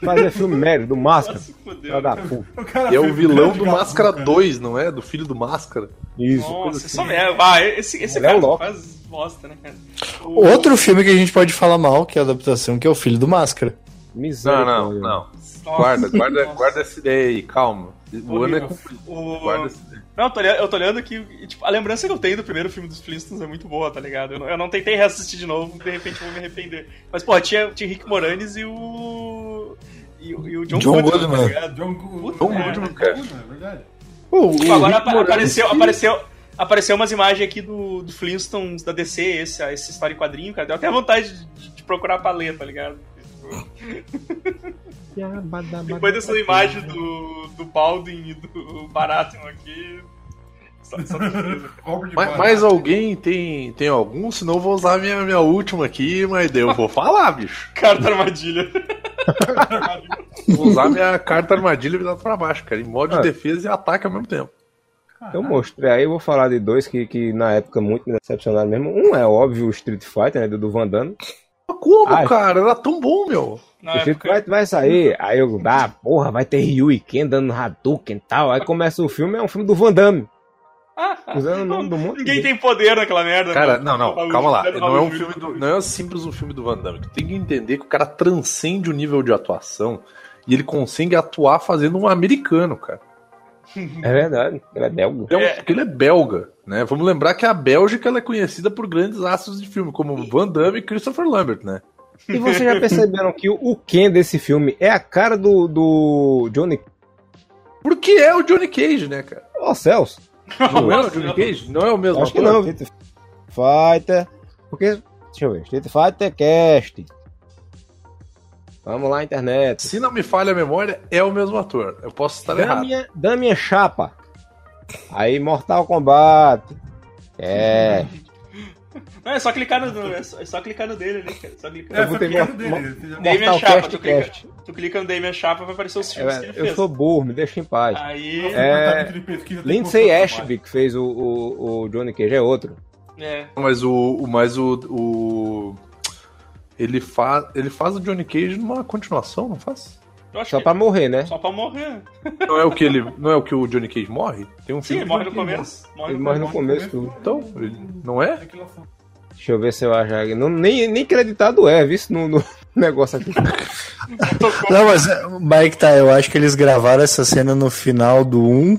Fazer filme médio, do Máscara. Nossa, da puta. E é o vilão do Máscara cara. 2, não é? Do filho do Máscara. Isso. Nossa, isso mesmo. Ah, esse, esse Ele é cara louco. faz bosta, né, cara? O- Outro filme que a gente pode falar mal, que é a adaptação, que é o Filho do Máscara. Não, Miséria. não, não. Nossa, Guarda, guarda, nossa. guarda essa ideia aí, calma. O ano é comprido. O... Guarda essa ideia. Não, eu tô, olhando, eu tô olhando aqui, e, tipo, a lembrança que eu tenho do primeiro filme dos Flintstones é muito boa, tá ligado? Eu não, eu não tentei reassistir de novo, de repente eu vou me arrepender. Mas, pô, tinha, tinha Rick Moranis e o... E, o- e o John, John Goodman, Goodman. tá ligado? John, Puta é, merda, John cara. Goodman, é verdade. Pô, o Tipo, agora apareceu, que- apareceu, apareceu umas imagens aqui do, do Flintstones da DC, esse, essa história em quadrinho, cara. Deu até vontade de, de procurar pra ler, tá ligado? Depois dessa imagem do, do Baldwin e do Baratheon aqui. Só, só barato. (laughs) mais alguém tem, tem algum? Senão eu vou usar minha, minha última aqui, mas daí eu vou falar, bicho. (laughs) Carta armadilha. (laughs) Vou usar minha carta armadilha virada pra baixo, cara. Em modo de Ah. defesa e ataque ao mesmo tempo. Eu mostrei aí, eu vou falar de dois que, que na época muito me decepcionaram mesmo. Um é óbvio o Street Fighter, né? Do, do Van Damme. Mas Como, Ai. cara? Era tão bom, meu. Na época, Fighter vai sair. Aí eu, ah, porra, vai ter Ryu e Ken dando Hadouken e tal. Aí começa o filme, é um filme do Van Damme. Ah, (laughs) Usando o nome do mundo. Ninguém tem poder naquela merda. Cara, né? não, não, calma lá. Raul Não é um filme do, não é simples um filme do Van Damme. Tu tem que entender que o cara transcende o nível de atuação e ele consegue atuar fazendo um americano, cara. É verdade, ele é belga. É um- É. porque ele é belga, né? Vamos lembrar que a Bélgica ela é conhecida por grandes astros de filme, como Van Damme e Christopher Lambert, né? E vocês já perceberam que o- Ken desse filme é a cara do, do Johnny. Porque é o Johnny Cage, né, cara? Ó, Celso. Não é o Johnny Cage? Não é o mesmo Acho que não. Street Fighter. Porque. Deixa eu ver. Street Fighter Cast. Vamos lá, internet. Se não me falha a memória, é o mesmo ator. Eu posso estar errado. Dá minha chapa. Aí, Mortal Kombat. É. Não, é só clicar no, é só, é só clicar no dele ali, cara. É só clicar. É, Eu vou foi ter pegando mo- dele. Damian Mortal Chapa, Cast tu clica, tu clica no Damian Chapa vai aparecer os filmes que ele Eu, eu fez. sou burro, me deixa em paz. Aí, É, que Lindsay Ashby, que fez o, o, o Johnny Cage, é outro. é. Mas o. o- Mas o. o- Ele, fa... ele faz o Johnny Cage numa continuação, não faz? Eu acho Só que pra morrer, né? só pra morrer. Não é o que ele. Não é o que o Johnny Cage morre? Tem um Sim, filme. ele que morre no o começo. Morre Ele no morre no começo. começo tudo. Então, ele não é? Deixa eu ver se eu acho. Não, nem, nem creditado é, viu isso no, no (laughs) negócio aqui. (laughs) Não, mas, mas que tá, eu acho que eles gravaram essa cena no final do 1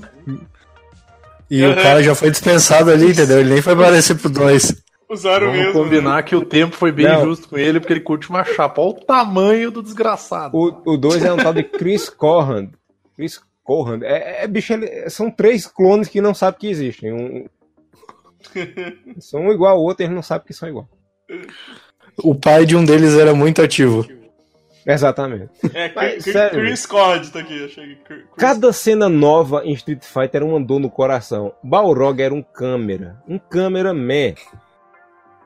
e Uhum. o cara já foi dispensado ali, entendeu? Ele nem foi aparecer pro 2. Usaram Vamos mesmo. combinar que o tempo foi bem Não. justo com ele, porque ele curte uma chapa. Olha o tamanho do desgraçado. O 2 é um tal de Chris Corran. Chris Corran. É, é bicho, ele- são três clones que não sabem que existem. Um, (laughs) são um igual ao outro, eles não sabem que são igual. O pai de um deles era muito ativo. Exatamente. É, Mas, Chris, Cord tá aqui, achei. Chris- Cada cena nova em Street Fighter era uma dor no coração. Balrog era um câmera. Um cameraman.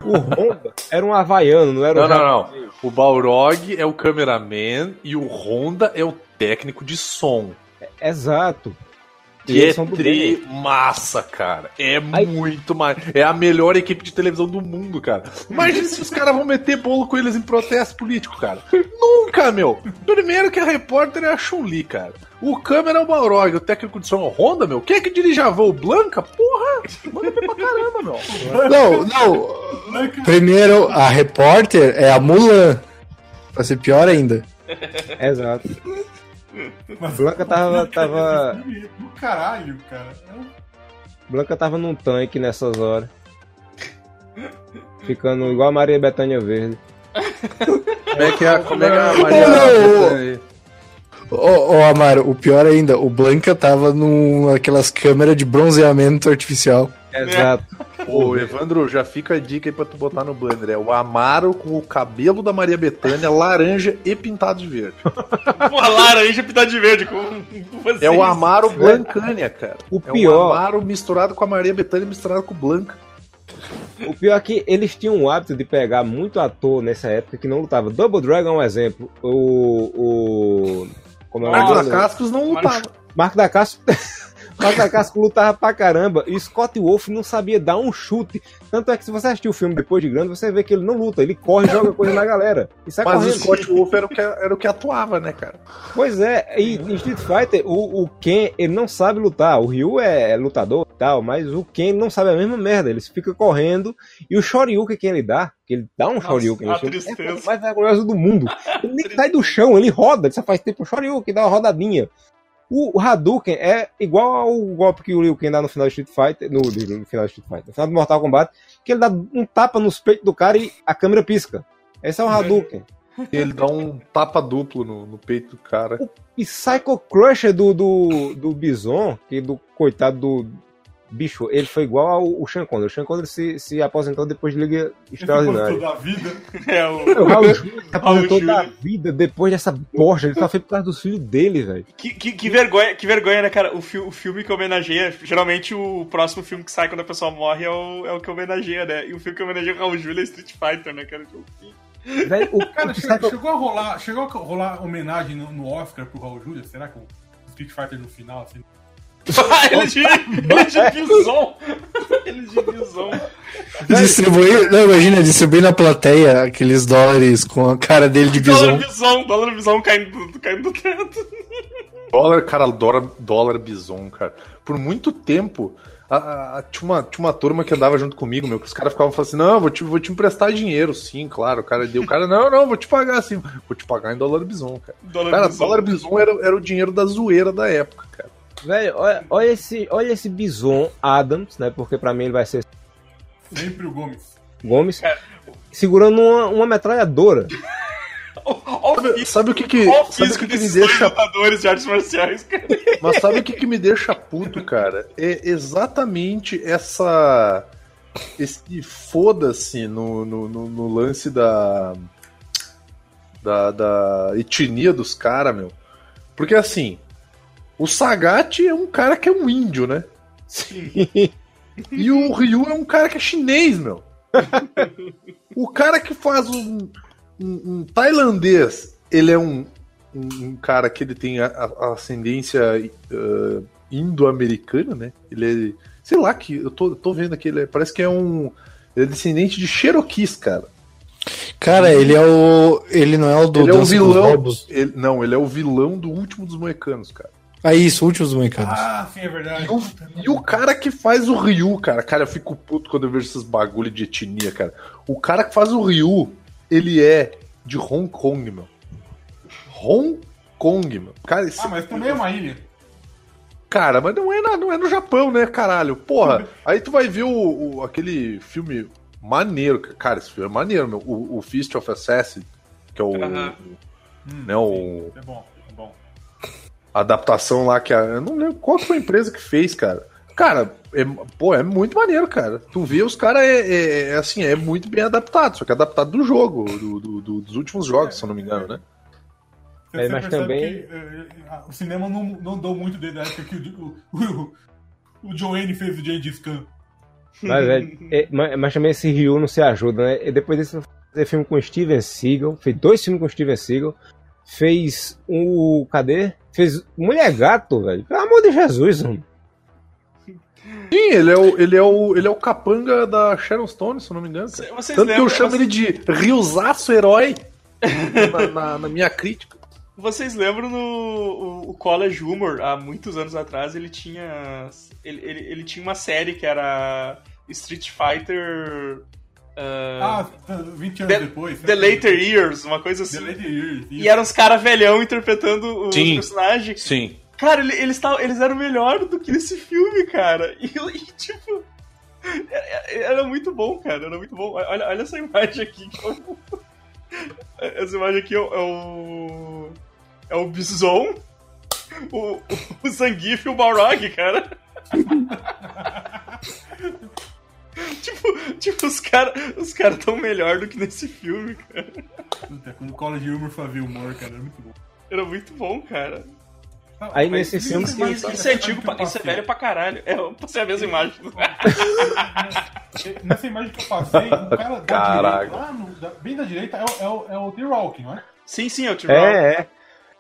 O Honda era um havaiano, não era Não, um não, japonês. não. O Balrog é o cameraman e o Honda é o técnico de som. Exato. E Que é tri massa, cara. É Aí- muito mais. É a melhor equipe de televisão do mundo, cara. Imagina se os caras vão meter bolo com eles em protesto político, cara. Nunca, meu. Primeiro que a repórter é a Chun-Li, cara. O câmera é o Balrog, o técnico de som é o Honda, meu. Quem é que dirige a voo? Blanca? Porra! Manda bem pra caramba, meu. Não, não. Primeiro, a repórter é a Mulan. Pra ser pior ainda. Exato. Mas- Blanca tava- tava- filme Do caralho, cara. É Blanca tava num tanque nessas horas. Ficando igual a Maria Bethânia Verde. Como é que é, como é, que é a Maria... Ô, ô, Amaro, o pior ainda, o Blanca tava num aquelas câmeras de bronzeamento artificial. Exato. Ô, Evandro, já fica a dica aí pra tu botar no Blender. É o Amaro com o cabelo da Maria Bethânia, laranja e pintado de verde. (laughs) Porra, laranja pintada de verde com, vocês. É o Amaro Blancânia, cara. O É pior- o Amaro misturado com a Maria Bethânia misturado com o Blanca. O pior é que eles tinham o hábito de pegar muito ator nessa época que não lutava. Double Dragon é um exemplo. O. o como é o Marcos nome da? Cascos não lutava. Marco da Cássio. (laughs) O Takasco lutava pra caramba e Scott Wolf não sabia dar um chute. Tanto é que se você assistir o filme depois de grande, você vê que ele não luta, ele corre e joga coisa na galera. E sai Mas correndo. o Scott Wolf era o, que, era o que atuava, né, cara? Pois é, e em Street Fighter, o, o Ken, ele não sabe lutar. O Ryu é lutador e tal, mas o Ken não sabe a mesma merda. Ele fica correndo e o Shoryuken que ele dá, que ele dá um Nossa, Shoryuken, a ele chama- é a coisa mais vergonhosa do mundo. (laughs) Ele nem sai do chão, ele roda, ele só faz tempo o Shoryuken, dá uma rodadinha. O, o Hadouken é igual ao golpe que o Liu Kang dá no final de Street Fighter, no, no final de Street Fighter, no final do Mortal Kombat, que ele dá um tapa nos peitos do cara e a câmera pisca. Esse é o Hadouken. Ele dá um tapa duplo no, no peito do cara. E Psycho Crusher do, do, do Bison, que do coitado do bicho, ele foi igual ao o Sean Connery. O Sean Connery se, se aposentou depois de Liga Extraordinária. da vida. (laughs) É o. O Raul se aposentou Raul da vida depois dessa bosta. Ele só fez por causa dos filhos dele, velho. Que, que, que vergonha, que vergonha, né, cara? O, fi- o filme que homenageia. Geralmente o próximo filme que sai quando a pessoa morre é o, é o que homenageia, né? E o filme que homenageia o Raul Júlia é Street Fighter, né, cara? Velho, o, Cara, o che- Psycho- chegou a rolar, chegou a rolar homenagem no, no Oscar pro Raul Júlia? Será que o Street Fighter no final, assim? Ele de, ele de bison! ele de bison. Distribuir, não, imagina, distribuir na plateia aqueles dólares com a cara dele de Dólar bisão. bison, dólar bison caindo, do- caindo do teto. Dólar, cara, dólar, dólar bison, cara. Por muito tempo, a- a- a- tinha, uma, tinha uma turma que andava junto comigo, meu, que os caras ficavam falando assim, não, vou te, vou te emprestar dinheiro, sim, claro. O cara deu, o cara, não, não, vou te pagar assim, vou te pagar em dólar bison, cara. Dólar Cara, bison. dólar bison era, era o dinheiro da zoeira da época. Velho, olha, olha esse, olha esse Bison Adams, né? Porque pra mim ele vai ser Sempre o Gomes. Gomes, Cara. segurando uma, uma metralhadora. Sabe, físico, sabe o que que, o sabe o que, que me deixa lutadores de artes marciais, cara. Mas sabe o que, que me deixa puto, cara? É exatamente essa. Esse foda-se no, no, no- no lance da. Da, da etnia dos caras, meu. Porque assim. O Sagat é um cara que é um índio, né? E o Ryu é um cara que é chinês, meu. O cara que faz um, um- um tailandês, ele é um, um, um cara que ele tem a, a ascendência eh, indo-americana, né? Ele é. Sei lá que. Eu tô, tô vendo aqui, ele é- parece que é um. Ele é descendente de Cherokees, cara. Cara, ele é o. Ele não é o do ele é o vilão. Ele- não, ele é o vilão do último dos moecanos, cara. Ah, isso, Últimos Moicanos. Ah, sim, é verdade. E o, e o cara que faz o Ryu, cara, cara, eu fico puto quando eu vejo esses bagulho de etnia, cara. O cara que faz o Ryu, ele é de Hong Kong, meu. Hong Kong, meu. Cara, esse, Ah, mas também é uma ilha. cara, mas não é, na- não é no Japão, né, caralho? Porra, aí tu vai ver o, o- aquele filme maneiro, cara, esse filme é maneiro, meu. O, o Fist of Assassin, que é o, Aham. Hum, né, o, É bom, adaptação lá que a, eu não lembro qual que foi a empresa que fez, cara. Cara, é, pô, é muito maneiro, cara. Tu vê os caras é, é- é assim, é muito bem adaptado, só que é adaptado do jogo, do- do- do- dos últimos jogos, se eu não me engano, né? Você, É, mas também- que eh, o cinema não, não deu muito desde a época que o, o, o, o Joanne fez o Gengis Khan. Mas, é, mas, mas também esse Ryu não se ajuda, né? E depois desse fazer filme com Steven Seagal, fez dois filmes com Steven Seagal, fez o. Cadê? Fez Mulher Gato, velho. Pelo amor de Jesus, mano. Sim, ele é o, ele é o, ele é o capanga da Sharon Stone, se eu não me engano. Vocês Tanto que eu lembram- chamo ele de Ryuzaço Herói na, na- na minha crítica. Vocês lembram no o, o College Humor, há muitos anos atrás, ele tinha. Ele, ele, ele tinha uma série que era Street Fighter. Ah, Ah, (laughs) 20 anos The, depois. The Later Years, uma coisa The assim. Later Years. E eram os caras velhão interpretando os Sim. personagens. Sim. Cara, ele- eles, tavam- eles eram melhor do que nesse filme, cara. E, e, tipo. é- Era muito bom, cara. Era muito bom. Olha, olha essa imagem aqui. que (laughs) eu- Essa imagem aqui é o. É o, é o Bison, o, o Zangief e o Balrog, cara. (laughs) (laughs) tipo, tipo, os caras os cara tão melhor do que nesse filme, cara. Puta, Quando o College Humor fazia humor, cara, era muito bom. Era muito bom, cara. Ah, Aí mas nesse filme Isso, que- isso- isso é antigo, pra- isso é velho pra caralho. É, eu passei a mesma imagem. (laughs) Nessa imagem que eu passei, o cara da Caraca. direita, lá no- da- bem da direita, é o, é o, é o The Rock, não é? Sim, sim, é o T-Rock. É, é.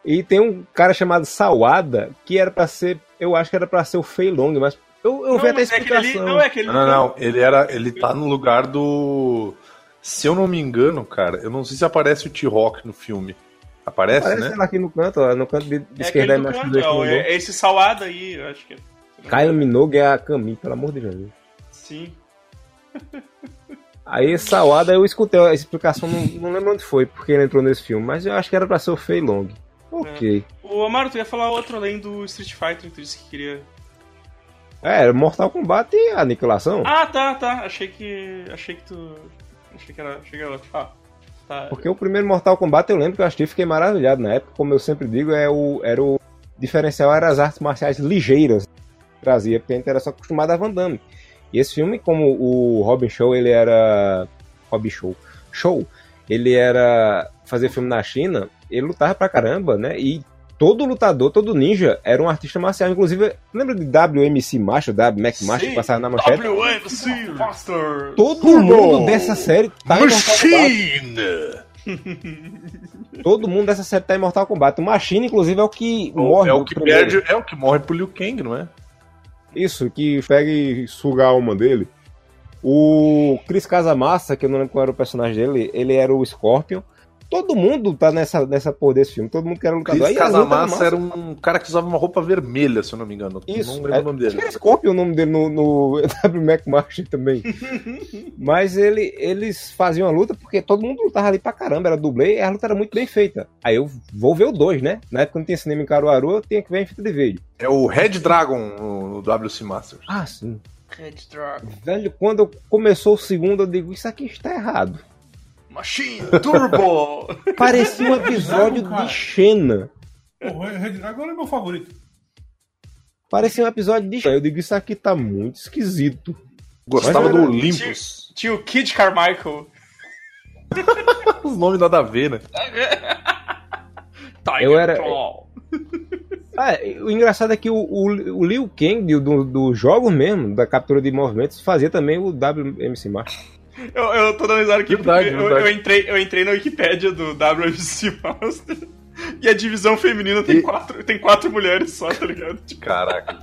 E tem um cara chamado Sawada, que era pra ser. Eu acho que era pra ser o Fei Long, mas eu, eu vi até a é explicação. não é aquele. Não, não, não. Ele era. Ele tá no lugar do. Se eu não me engano, cara, eu não sei se aparece o T-Rock no filme. Aparece, Parece né? lá aqui no canto, ó, no canto de, de É esquerda do mais canto, dois é, é esse salada aí, eu acho que é. Kylie Minogue é a Camille, pelo amor de Jesus. Sim. Aí Sawada eu escutei a explicação, não, não lembro onde foi, porque ele entrou nesse filme, mas eu acho que era pra ser o Fei Long. Ok. O Amaro, tu ia falar outro além do Street Fighter que tu disse que queria. É, Mortal Kombat e Aniquilação. Ah, tá, tá. Achei que. Achei que tu. Achei que era. Achei que era. Ah, tá. Porque o primeiro Mortal Kombat eu lembro que eu assisti e fiquei maravilhado na época, como eu sempre digo, é o, era o diferencial era as artes marciais ligeiras que trazia, porque a gente era só acostumado a Van Damme. E esse filme, como o Robin Show, ele era. Robin Show. Show. Ele era fazer filme na China, ele lutava pra caramba, né? E todo lutador, todo ninja era um artista marcial. Inclusive, lembra de WMC Macho, W Mac Macho, que passava na manchete? WMC Foster! Todo mundo dessa série tá em Mortal Kombat. Machine! (laughs) Todo mundo dessa série tá em Mortal Kombat. O Machine, inclusive, é o que É morre. o no que primeiro. perde, é o que morre pro Liu Kang, não é? Isso, que pega e suga a alma dele. O Chris Casamassa, que eu não lembro qual era o personagem dele, ele era o Scorpion. Todo mundo tá nessa, nessa porra desse filme. Todo mundo que era lutador. Chris Casamassa era um cara que usava uma roupa vermelha, se eu não me engano. Isso, não lembro é, o nome acho dele. que era Scorpion o nome dele no, no (laughs) W Mac March também. (laughs) Mas ele, eles faziam a luta porque todo mundo lutava ali pra caramba, era dublê e a luta era muito bem feita. Aí eu vou ver o 2, né? Na época não tinha cinema em Caruaru, eu tinha que ver em fita de vídeo. É o Red Dragon no, no WC Masters. Ah, sim. Red Dragon. Velho, quando começou o segundo, eu digo, isso aqui está errado. Machine Turbo! (laughs) Parecia um episódio de Xena. O Red Dragon é meu favorito. Parecia um episódio de Xena. Eu digo, isso aqui tá muito esquisito. Gostava Mas do Olympus. Tinha o Kid Carmichael. (laughs) Os nomes nada a ver, né? (laughs) Tiger Eu era-. Ah, o engraçado é que o, o, o Liu Kang do, do jogo mesmo, da captura de movimentos, fazia também o WMC Master. Eu, eu tô dando risada aqui Verdade, porque eu, verdade. eu entrei, eu entrei na Wikipédia do WMC Master e a divisão feminina tem, E- quatro, tem quatro mulheres só, tá ligado? Tipo, (laughs) Caraca.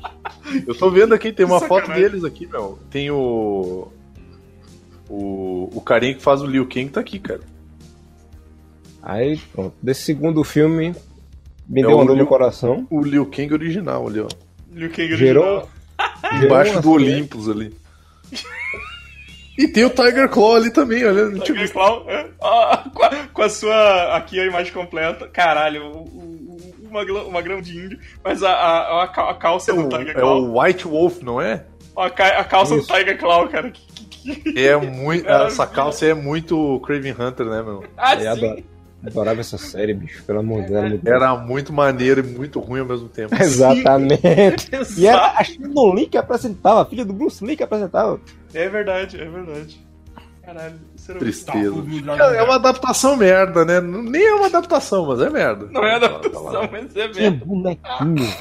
Eu tô vendo aqui, tem uma Que foto sacanagem. deles aqui, meu. Tem o. O, o carinha que faz o Liu Kang tá aqui, cara. Aí, pronto. Desse segundo filme, me É deu o uma dor no coração. O Liu Kang original ali, ó. Liu Kang Gerou, original. gerou Embaixo do Olympus ali. (laughs) E tem o Tiger Claw ali também, olha. Tipo, Tiger Claw, é. Ah, com, a, com a sua. Aqui a imagem completa. Caralho, o- o- o- uma, gla- uma grão de índio, mas a, a, a ca- a calça é, do o, Tiger é Claw. o White Wolf, não é? A, a calça Isso. do Tiger Claw, cara. Que, que, que... É muito. Maravilha. Essa calça é muito Craven Hunter, né, meu? Ah, Eu sim. adorava essa série, bicho. Pelo amor de Deus. era muito maneiro e muito ruim ao mesmo tempo. Exatamente. Exato. (laughs) E era a Shin Lee que apresentava, a filha do Bruce Lee que apresentava. É verdade, é verdade. Caralho, Tristeza. O Dragon É é uma adaptação merda, né? Nem é uma adaptação, mas é merda. Não é adaptação, mas é Tinha mesmo. bonequinho.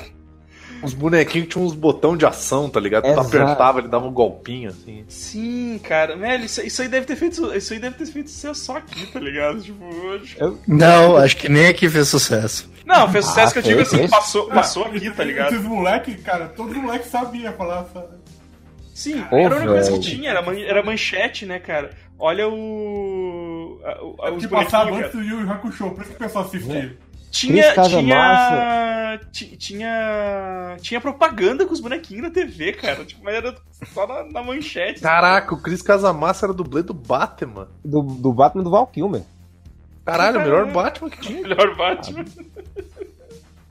Os bonequinhos que tinham uns botão de ação, tá ligado? Tu Exato. apertava, ele dava um golpinho, assim. Sim, cara. Velho, isso, isso aí deve ter feito. Isso aí deve ter feito sucesso só aqui, tá ligado? Tipo, hoje. Não, acho que nem aqui fez sucesso. Não, fez sucesso Ah, que eu digo assim, passou, passou aqui, tá ligado? Esses moleques, cara, todos os moleques sabiam falar. sabe? Sim, Pô, era a única coisa que tinha, era, man- era manchete, né, cara? Olha o. a- o- a- os que passava antes do Yu Yu Hakusho, por isso que o pessoal assistia. Tinha. Casa Tinha, ti- tinha. Tinha propaganda com os bonequinhos na TV, cara. Tipo, mas era só na, na manchete. Caraca, o Chris Casamassa era dublê do Batman. Do, do Batman do Val Kilmer. Caralho, o melhor Batman que tinha. Melhor Batman.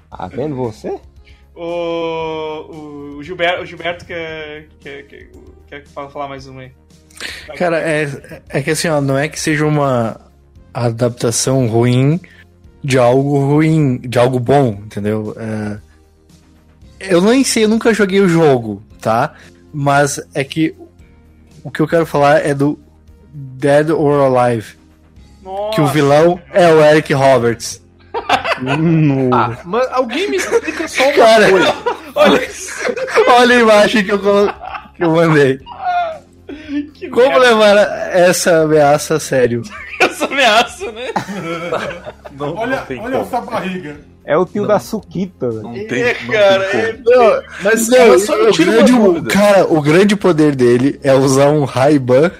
Tá vendo você? O, o Gilberto, o Gilberto quer, quer, quer, quer falar mais uma aí. Cara, é, é que assim, ó, não é que seja uma adaptação ruim de algo ruim, de algo bom, entendeu? É, eu nem sei, eu nunca joguei o jogo, tá? Mas é que o que eu quero falar é do Dead or Alive, Nossa, que o vilão é o Eric Roberts. (laughs) Ah, mas alguém me explica só uma Cara. coisa. (laughs) olha, Olha a imagem que eu, colo... que eu mandei. Que Como merda. levar essa ameaça a sério? (laughs) essa ameaça, né? Não, Olha, não olha como. essa barriga. É o tio da Suquita. Não É, tem, não cara, tem é- como. Não, Mas não, só me o tira grande, dúvida. cara, o grande poder dele é usar um Ray-Ban.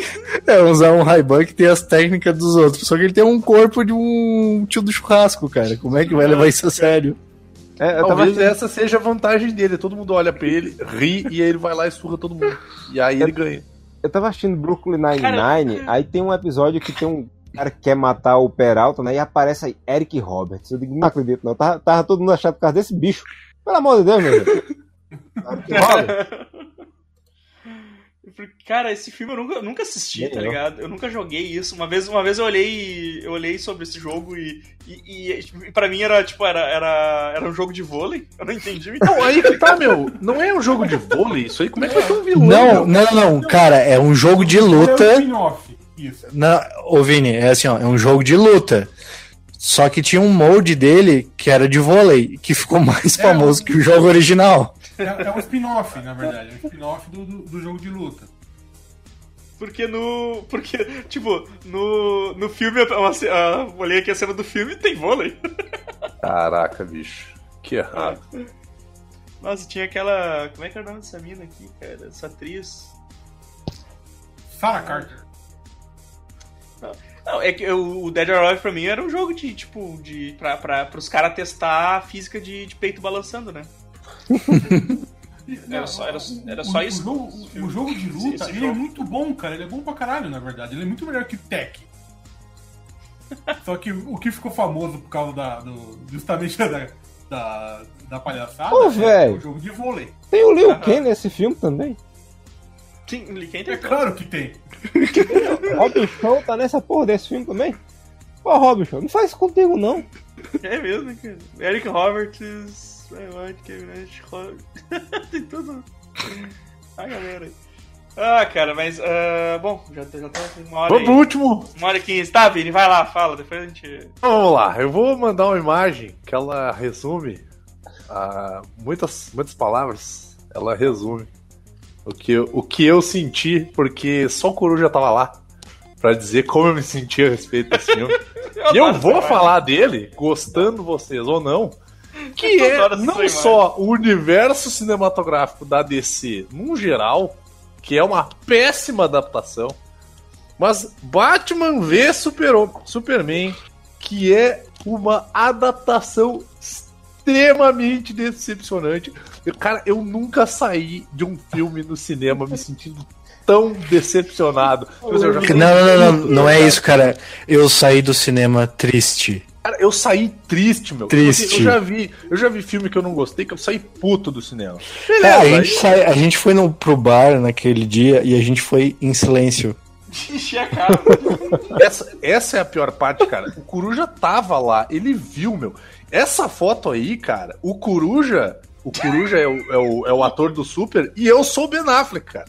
(laughs) é usar um Ray-Ban que tem as técnicas dos outros. Só que ele tem um corpo de um tio do churrasco, cara. Como é que vai levar isso a sério? É, Talvez essa seja a vantagem dele. Todo mundo olha pra ele, ri e aí ele vai lá e surra todo mundo. E aí ele ganha. Eu tava assistindo Brooklyn Nine-Nine, aí tem um episódio que tem um cara que quer matar o Peralta, né? E aparece aí Eric Roberts. Eu digo, não acredito, não. Tava, tava todo mundo achado por causa desse bicho. Pelo amor de Deus, meu Deus. (laughs) Eric Roberts. Cara, esse filme eu nunca, nunca assisti, Nem tá eu. ligado? Eu nunca joguei isso. Uma vez, uma vez eu olhei, eu olhei sobre esse jogo e, e, e, e pra mim era tipo era, era, era um jogo de vôlei. Eu não entendi. Não, aí que tá, meu. Não é um jogo de vôlei isso aí? Como é que vai ter um vilão? Não, não, não, cara, é um jogo de É um luta. spin-off. Isso. Na, ô Vini, é assim, ó, é um jogo de luta. Só que tinha um molde dele que era de vôlei, que ficou (laughs) mais É, famoso que o jogo original. É, é um spin-off, na verdade. É um spin-off do, do, do jogo de luta. Porque no. Porque, tipo, no, no filme, uma, ah, olhei aqui a cena do filme e tem vôlei. (laughs) Caraca, bicho. Que errado. Nossa, tinha aquela. Como é que era o nome dessa mina aqui, cara? Essa atriz. Sarah Carter. Não, é que o o Dead or Alive pra mim era um jogo de, tipo, de. Pra, pra, pros caras testar a física de, de peito balançando, né? (laughs) Era só- era- era só o, isso. O jogo, o jogo de luta, Esse ele jogo. é muito bom, cara. Ele é bom pra caralho, na verdade. Ele é muito melhor que Tech. (laughs) Só que o que ficou famoso por causa da, do, justamente da, da, da palhaçada Ô, é velho. o jogo de vôlei. Tem o Liu. Kang nesse filme também. Quem, quem É tem claro que tem. (laughs) Robin Show tá nessa porra desse filme também. Pô, Robin Show, não faz isso contigo, não. É mesmo, cara. Eric Roberts, Ray White, Kevin Nash, Robert. (laughs) Tem tudo. A galera aí. Ah, cara, mas. ah, bom, já, já tá uma hora. Vamos pro último. uma hora e quinze. Tá, Vini, vai lá, fala. Depois a gente. Vamos lá, eu vou mandar uma imagem que ela resume ah, muitas, muitas palavras. Ela resume o que, eu- o que eu senti, porque só o Coruja tava lá pra dizer como eu me senti a respeito desse filme. (laughs) e eu vou falar dele, gostando vocês ou não, que é não só o universo cinematográfico da DC num geral, que é uma péssima adaptação, mas Batman v Super Superman, que é uma adaptação extremamente decepcionante. Eu, cara, eu nunca saí de um filme no cinema me sentindo tão decepcionado. Não, não, não, não, não é isso, cara. Eu saí do cinema triste. Cara, eu saí triste, meu. Triste. Eu já vi, eu já vi filme que eu não gostei, que eu saí puto do cinema. É, a, Beleza, gente sai- a gente foi no, pro bar naquele dia e a gente foi em silêncio. (laughs) A cara. Essa, essa é a pior parte, cara. O Coruja tava lá, ele viu, meu. Essa foto aí, cara, o Coruja. O Coruja é o, é o, é o ator do Super e eu sou o Ben Affleck, cara.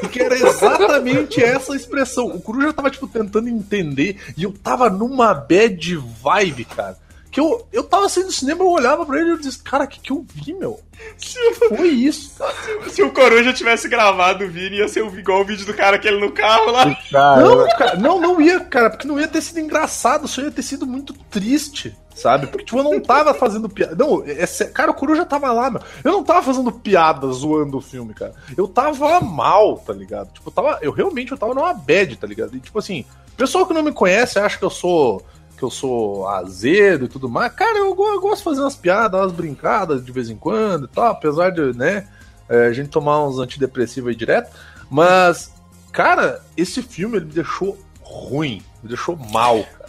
Porque era exatamente (laughs) essa expressão. O Coruja tava, tipo, tentando entender e eu tava numa bad vibe, cara. Que eu, eu tava saindo do cinema, eu olhava pra ele e eu disse, cara, o que, que eu vi, meu? Que foi isso, cara? Se o Coruja tivesse gravado o Vini, ia ser igual o vídeo do cara que ele no carro lá. Cara, Não, cara, não, não ia, cara, porque não ia ter sido engraçado, só ia ter sido muito triste, sabe? Porque, tipo, eu não tava fazendo piada. Não, é cara, o Coruja tava lá, meu. Eu não tava fazendo piada zoando o filme, cara. Eu tava mal, tá ligado? Tipo, eu tava. Eu realmente eu tava numa bad, tá ligado? E, tipo assim, o pessoal que não me conhece acha que eu sou. Que eu sou azedo e tudo mais. Cara, eu, eu gosto de fazer umas piadas, umas brincadas de vez em quando e tal, apesar de, né, é, a gente tomar uns antidepressivos aí direto. Mas, cara, esse filme ele me deixou ruim, me deixou mal, cara.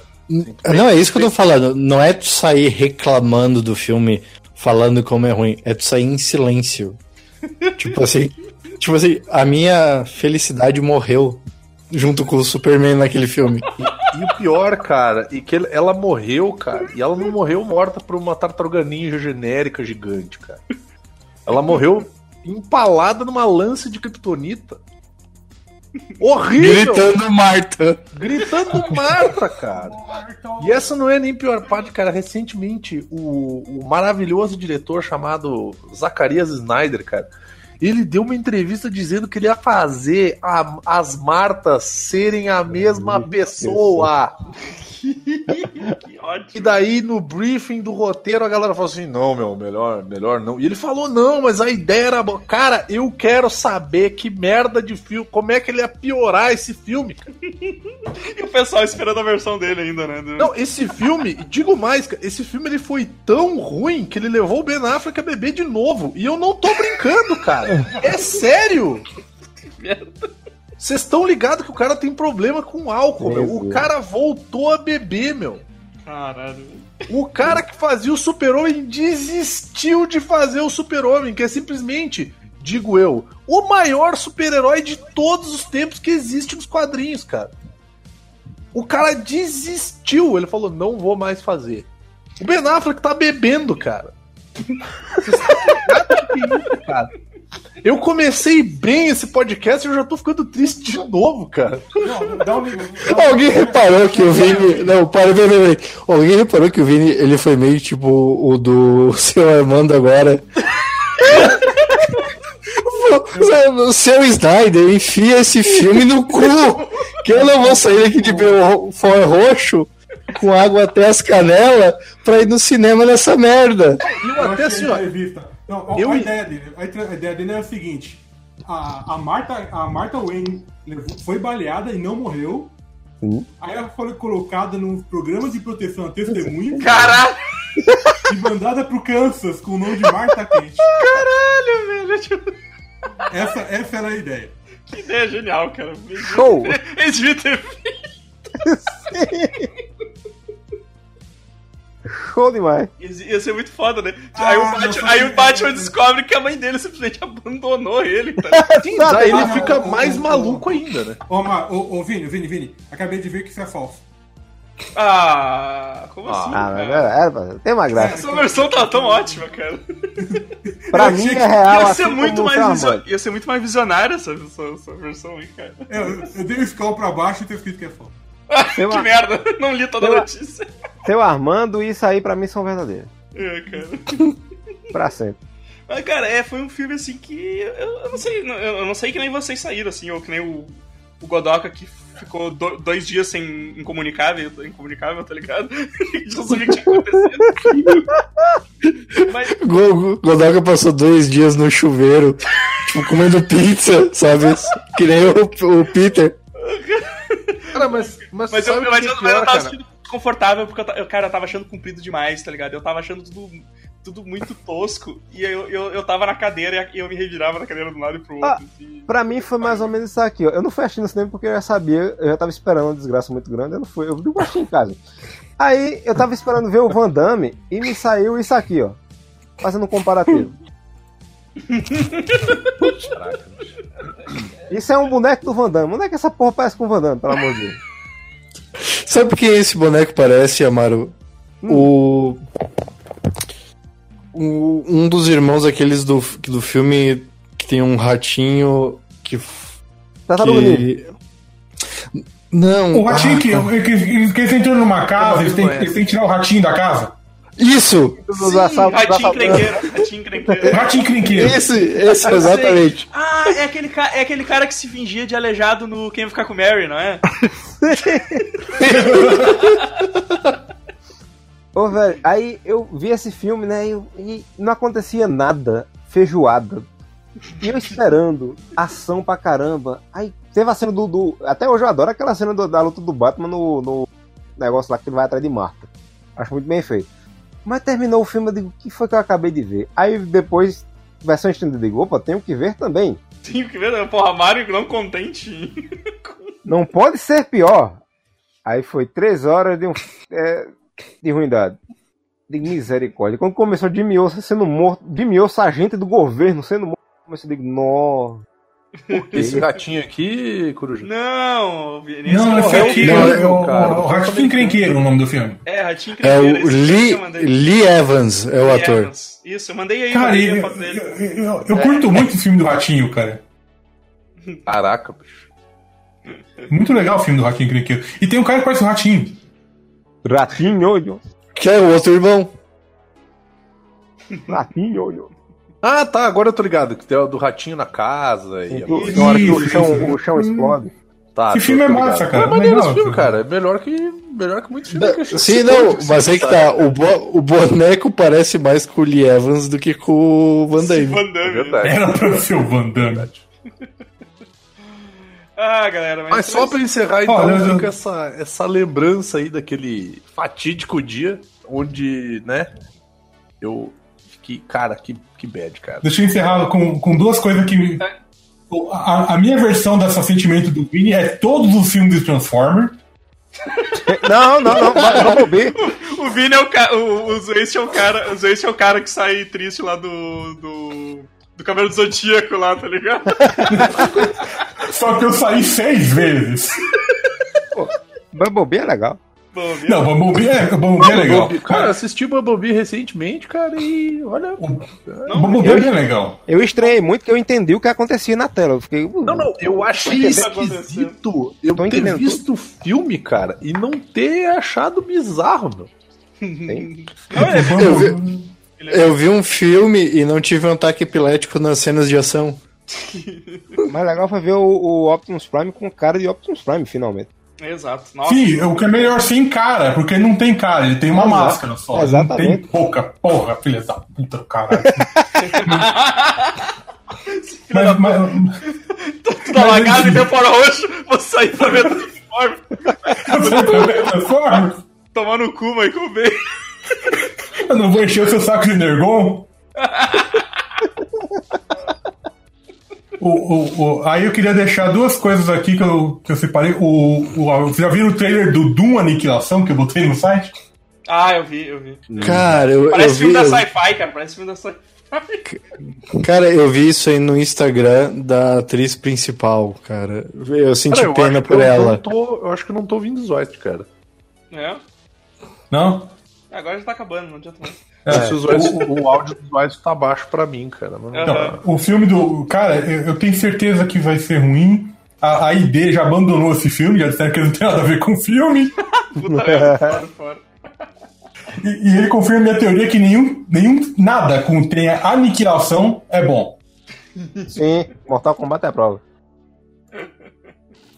Não, é isso que eu tô falando. Não é tu sair reclamando do filme, falando como é ruim. É tu sair em silêncio. (laughs) tipo assim. Tipo assim, a minha felicidade morreu junto com o Superman naquele filme. E o pior, cara, e que ele- ela morreu, cara, e ela não morreu morta por uma tartaruga ninja genérica gigante, cara. Ela morreu empalada numa lança de kryptonita. Horrível! Gritando Marta. Gritando Marta, cara. E essa não é nem pior parte, cara. Recentemente, o, o maravilhoso diretor chamado Zacarias Snyder, cara, Ele deu uma entrevista dizendo que ele ia fazer a- as Martas serem a mesma pessoa. Que ótimo. E daí, no briefing do roteiro, a galera falou assim: não, meu, melhor, melhor não. E ele falou: não, mas a ideia era. boa." Cara, eu quero saber que merda de filme, como é que ele ia piorar esse filme. E o pessoal esperando a versão dele ainda, né? Não, esse filme, digo mais, cara, esse filme ele foi tão ruim que ele levou o Ben Affleck a beber de novo. E eu não tô brincando, cara. É sério. Vocês estão ligados que o cara tem problema com álcool, meu. O Jesus. cara voltou a beber, meu. Caralho. O cara que fazia o Super-Homem desistiu de fazer o Super-Homem, que é simplesmente, digo eu, o maior super-herói de todos os tempos que existe nos quadrinhos, cara. O cara desistiu, ele falou: não vou mais fazer. O Ben Affleck tá bebendo, cara. Vocês estão ligados que é isso, cara? Eu comecei bem esse podcast e eu já tô ficando triste de novo, cara. Não, dá um, dá um- Alguém reparou que o Vini. Não, para, pera, pera, pera. Alguém reparou que o Vini ele foi meio tipo o do (laughs) seu Armando agora. o seu Snyder enfia esse filme no cu. Que eu não vou sair aqui de Belfort roxo com água até as canelas pra ir no cinema nessa merda. E eu até assim, ó. Não, ó, eu- a, ideia dele, a, a ideia dele é o seguinte: a, a, Marta, a Marta Wayne levou- foi baleada e não morreu. Sim. Aí ela foi colocada num programa de proteção a testemunha (laughs) Caralho, e mandada pro Kansas com o nome de Marta Kent. velho. tipo, Essa, essa era a ideia. Que ideia genial, cara. Show! Eles deviam ter (laughs) Show demais. Ia, ser muito foda, né? Ah, aí o não Batman, aí o Batman descobre que a mãe dele simplesmente (laughs) abandonou ele. Tá? (laughs) Sim, daí ele Ah, fica mais maluco ainda, né? Ô, ô, ô, Vini, Vini, Vini, acabei de ver que isso é falso. Ah, como Ah, assim? Ah, era, era, tem uma graça. Essa versão tá tão ótima, cara. (laughs) Pra mim é real Ia assim ser, muito como o mais visio- ia ser muito mais visionária essa, essa, essa versão aí, cara. É, Eu, eu dei um scroll pra baixo e tem escrito que é falso. (laughs) Que uma- merda, (laughs) não li toda a Tem uma- notícia. Seu Armando e isso aí pra mim são verdadeiros. É, cara. (laughs) Pra sempre. Mas, cara, é, foi um filme assim que. Eu, eu não sei, eu, eu não sei que nem vocês saíram, assim, ou que nem o, o Godoka que ficou do- dois dias sem incomunicável, incomunicável, tá ligado? A gente não sabia o que tinha acontecido. Mas, Go- Go- Godoka passou dois dias no chuveiro, tipo, comendo pizza, sabe? Que nem o, o Peter. Cara, mas, mas, mas, eu, mas, que é eu, mas eu pior, tava sentindo confortável porque eu, cara, eu tava achando comprido demais, tá ligado? Eu tava achando tudo, tudo muito tosco e eu, eu, eu tava na cadeira e eu me revirava na cadeira de um lado e pro outro. Ah, assim. Pra mim foi mais ou menos isso aqui, ó. Eu não fui assistir no cinema porque eu já sabia, eu já tava esperando uma desgraça muito grande, eu não fui, eu vi o assistir em casa. Aí eu tava esperando ver o Van Damme e me saiu isso aqui, ó. Fazendo um comparativo. (laughs) Isso é um boneco do Van Damme. Onde é que essa porra parece com o Van Damme, pelo amor de Deus? (laughs) Sabe por que esse boneco parece, Amaro? O... o- Um dos irmãos aqueles do, do filme que tem um ratinho que. Tartaruga Ninja. que... Não. O ratinho ah, que, tá. que, que, que eles entram numa casa, eles têm, eles têm que tirar o ratinho da casa. Isso! Do assalto- do Ratinho assalto- crenqueiro, ratinho. Esse, esse, exatamente. (laughs) Ah, é aquele, é aquele cara que se fingia de aleijado no Quem Vai Ficar com Mary, não é? (laughs) Ô, velho, aí eu vi esse filme, né, e, e não acontecia nada, feijoada. E eu esperando, ação pra caramba. Aí teve a cena do. do- até hoje eu adoro aquela cena do- da luta do Batman no, no negócio lá que ele vai atrás de Marta. Acho muito bem feito. Mas terminou o filme, eu digo, o que foi que eu acabei de ver? Aí depois, versão estendida, eu digo, opa, tenho que ver também. Tenho que ver, né? porra, Mario não contente. Não pode ser pior. Aí foi três horas de, um, é, de ruindade. De misericórdia. Quando começou Jimmy Olsen sendo morto, Jimmy Olsen, agente do governo, sendo morto, eu comecei a dizer, nó. Esse ratinho aqui, Coruja. Não, Vinícius. Não, esse aqui Não, é é o, o cara. o, o Ratinho o nome do filme. É, Ratinho É Crenqueiro. o Lee. Lee Evans, é o Lee ator. Evans. Isso, eu mandei aí, Cara, mandei a eu, foto dele. eu, eu- eu curto muito esse filme do Ratinho, cara. Caraca, bicho. Muito legal o filme do Ratinho Crinqueiro. E tem um cara que parece um ratinho. Ratinho, olho. Que é o outro irmão. Ratinho, olho. Ah, tá, agora eu tô ligado. Que tem o do ratinho na casa. E... Então, Na hora que o chão, o chão explode. Tá, Esse tô- filme é tô ligado. massa, cara. É maneiro esse filme, cara. É melhor que, melhor que muito filme que a Sim, não, mas aí que tá. O, bo- o boneco parece mais com o Lee Evans do que com o Van Damme. Van É Damme. verdade. Era pra ser o Van Damme. (laughs) Ah, galera, mas, Mas só pra encerrar, então, Olha, eu- fica essa, essa lembrança aí daquele fatídico dia onde, né, eu fiquei, cara, que, que bad, cara. Deixa eu encerrar com, com duas coisas que. O- A, a minha versão desse sentimento do Vini é todos os filmes de Transformer. (laughs) Não, não, não. Vamos ver. O Vini é o cara. O, o é o cara. O Zwist é o cara que sai triste lá do. do. do Cabelo do Zodíaco lá, tá ligado? Só que eu saí seis vezes. Bumblebee é legal. Vini. Não, Bumblebee é, Bumblebee é legal. Bumblebee- Cara, assisti o Bumblebee recentemente, cara, e olha... Bumblebee é bem legal. Eu estranhei muito que eu entendi o que acontecia na tela. Eu fiquei. uh, Não, não, eu achei que tá acontecendo? esquisito eu ter entendendo visto o filme, cara, e não ter achado bizarro, meu. Tem. Não, é- Eu vi, eu vi um filme e não tive um ataque epilético nas cenas de ação. O mais legal foi ver o, o Optimus Prime com cara de Optimus Prime, finalmente. Exato. Nossa. Sim, o que é melhor sem cara, porque ele não tem cara, ele tem uma Exato. máscara só. Ele Não Exatamente. tem pouca porra, filha da puta do caralho. (laughs) mas, mas, Tudo alagado e deu fora roxo, vou sair pra ver também Transformers? Tomar no cu, Michael Bay. Eu não vou encher o seu saco de Nergon? (laughs) O, o, o- aí eu queria deixar duas coisas aqui que eu, que eu separei. O, o, vocês já viram o trailer do Doom Aniquilação que eu botei no site? Ah, eu vi, eu vi. Cara, eu, eu Parece vi. filme da eu- sci-fi, cara. Parece filme da sci-fi. Cara, eu vi isso aí no Instagram da atriz principal, cara. Eu senti Cara, eu pena por eu ela. Tô, eu acho que eu não tô ouvindo Zoid, cara. É. Não? Agora já tá acabando, não adianta mais. Se o, Zoid- o áudio do Zoid tá baixo pra mim, cara. Mas não- o filme do. Cara, eu, eu tenho certeza que vai ser ruim. A, a ID já abandonou esse filme, já disseram que não tem nada a ver com o filme. (laughs) Puta (laughs) fora, fora. E, e ele confirma minha teoria que nenhum, nenhum nada com tenha aniquilação é bom. Sim, Mortal Kombat é a prova.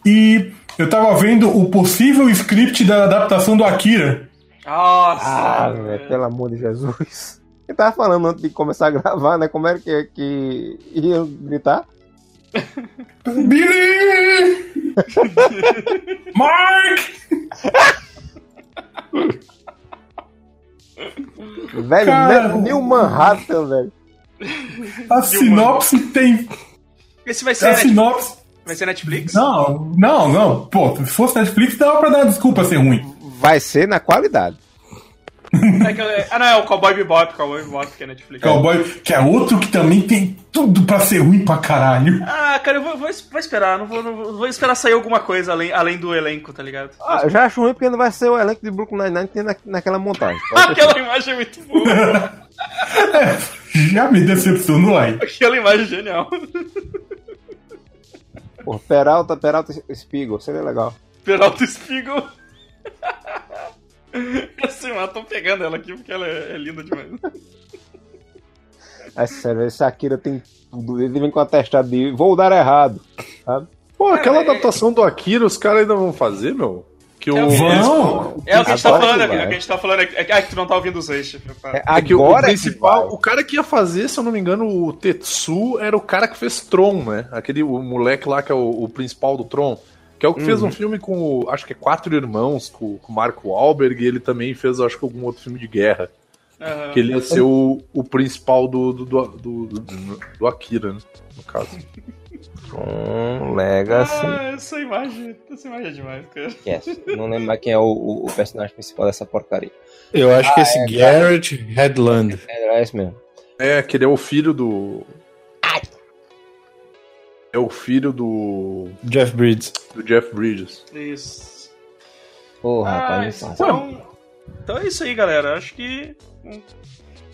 E eu tava vendo o possível script da adaptação do Akira. Nossa. Ah, velho. pelo amor de Jesus. Eu tava falando antes de começar a gravar, né? Como era que, que ia gritar? Billy! Mark! Velho, Cara, Ne- New Manhattan, velho. A sinopse tem. Esse vai ser, A sinopse. vai ser Netflix? Não, não, não. Pô, se fosse Netflix, dava pra dar desculpa ser ruim. Vai ser na qualidade. É que Ah, não, é o Cowboy Bebop, Cowboy Bebop que é Netflix. Cowboy, que é outro que também tem tudo pra ser ruim pra caralho. Ah, cara, eu vou, vou, vou esperar, não vou, não vou, esperar sair alguma coisa além, além do elenco, tá ligado? Ah, eu já acho ruim porque não vai ser o elenco de Brooklyn Nine-Nine que tem na, naquela montagem. (laughs) Aquela imagem é muito boa. (laughs) Já me decepcionou aí. Aquela imagem é genial. Pô, Peralta, Peralta Spiegel, seria legal. Peralta Spiegel. (laughs) Assim, mas tô pegando ela aqui porque ela é, é linda demais. É sério, esse Akira tem tudo. Ele vem com a testada de vou dar errado. Sabe? Pô, aquela é- adaptação do Akira, os caras ainda vão fazer, meu? Que o, É o- Vão! É o que a gente tá Agora falando, que é o que a gente tá falando. É que é que tu não tá ouvindo os eixos. É, É que o- o agora que principal, vai. o cara que ia fazer, se eu não me engano, o Tetsu era o cara que fez Tron, né? Aquele o moleque lá que é o, o principal do Tron. Que é o que fez um filme com, o- acho que é Quatro Irmãos, com, com o Marco Wahlberg, e ele também fez, acho que, algum outro filme de guerra. Aham. Que ele ia ser o, o principal do, do, do, do, do- do Akira, né? No caso. Hum, Legacy. Ah, essa imagem, essa imagem é demais, cara. Yes. Não lembro mais quem é o, o- o personagem principal dessa porcaria. Eu acho que esse Garrett Headland. É, é esse mesmo. É, que ele é o filho do. É o filho do. Jeff Bridges. do Jeff Bridges. Isso. Porra, Ah, rapaz, não faz. então, então é isso aí, galera. Acho que. hum,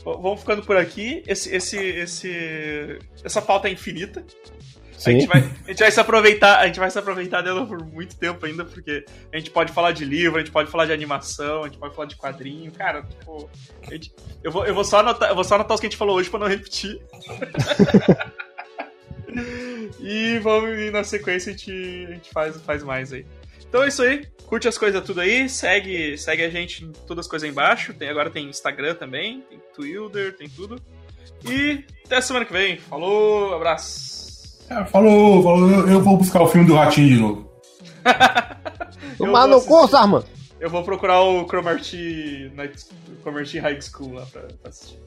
Vamos ficando por aqui. Esse, esse, esse, essa pauta é infinita. A gente, vai, a gente vai se aproveitar, a gente vai se aproveitar dela por muito tempo ainda, porque a gente pode falar de livro, a gente pode falar de animação, a gente pode falar de quadrinho, cara, tipo, gente, eu, vou, eu, vou só anotar, eu vou só anotar os que a gente falou hoje pra não repetir. (laughs) e vamos e na sequência a gente, a gente faz, faz mais aí. Então é isso aí. Curte as coisas tudo aí, segue, segue a gente em todas as coisas aí embaixo. Tem, agora tem Instagram também, tem Twitter, tem tudo. E até semana que vem. Falou, abraço. É, falou, falou, eu vou buscar o filme do Ratinho de novo. (laughs) Tomar no cu, Sarman! Eu vou procurar o Cromarty, Night, Cromarty High School lá pra, pra assistir.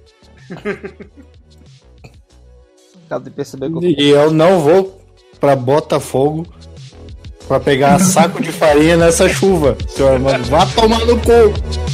(laughs) De perceber que eu... E eu não vou pra Botafogo pra pegar saco de farinha nessa chuva, senhor Armando. Vá tomar no cu!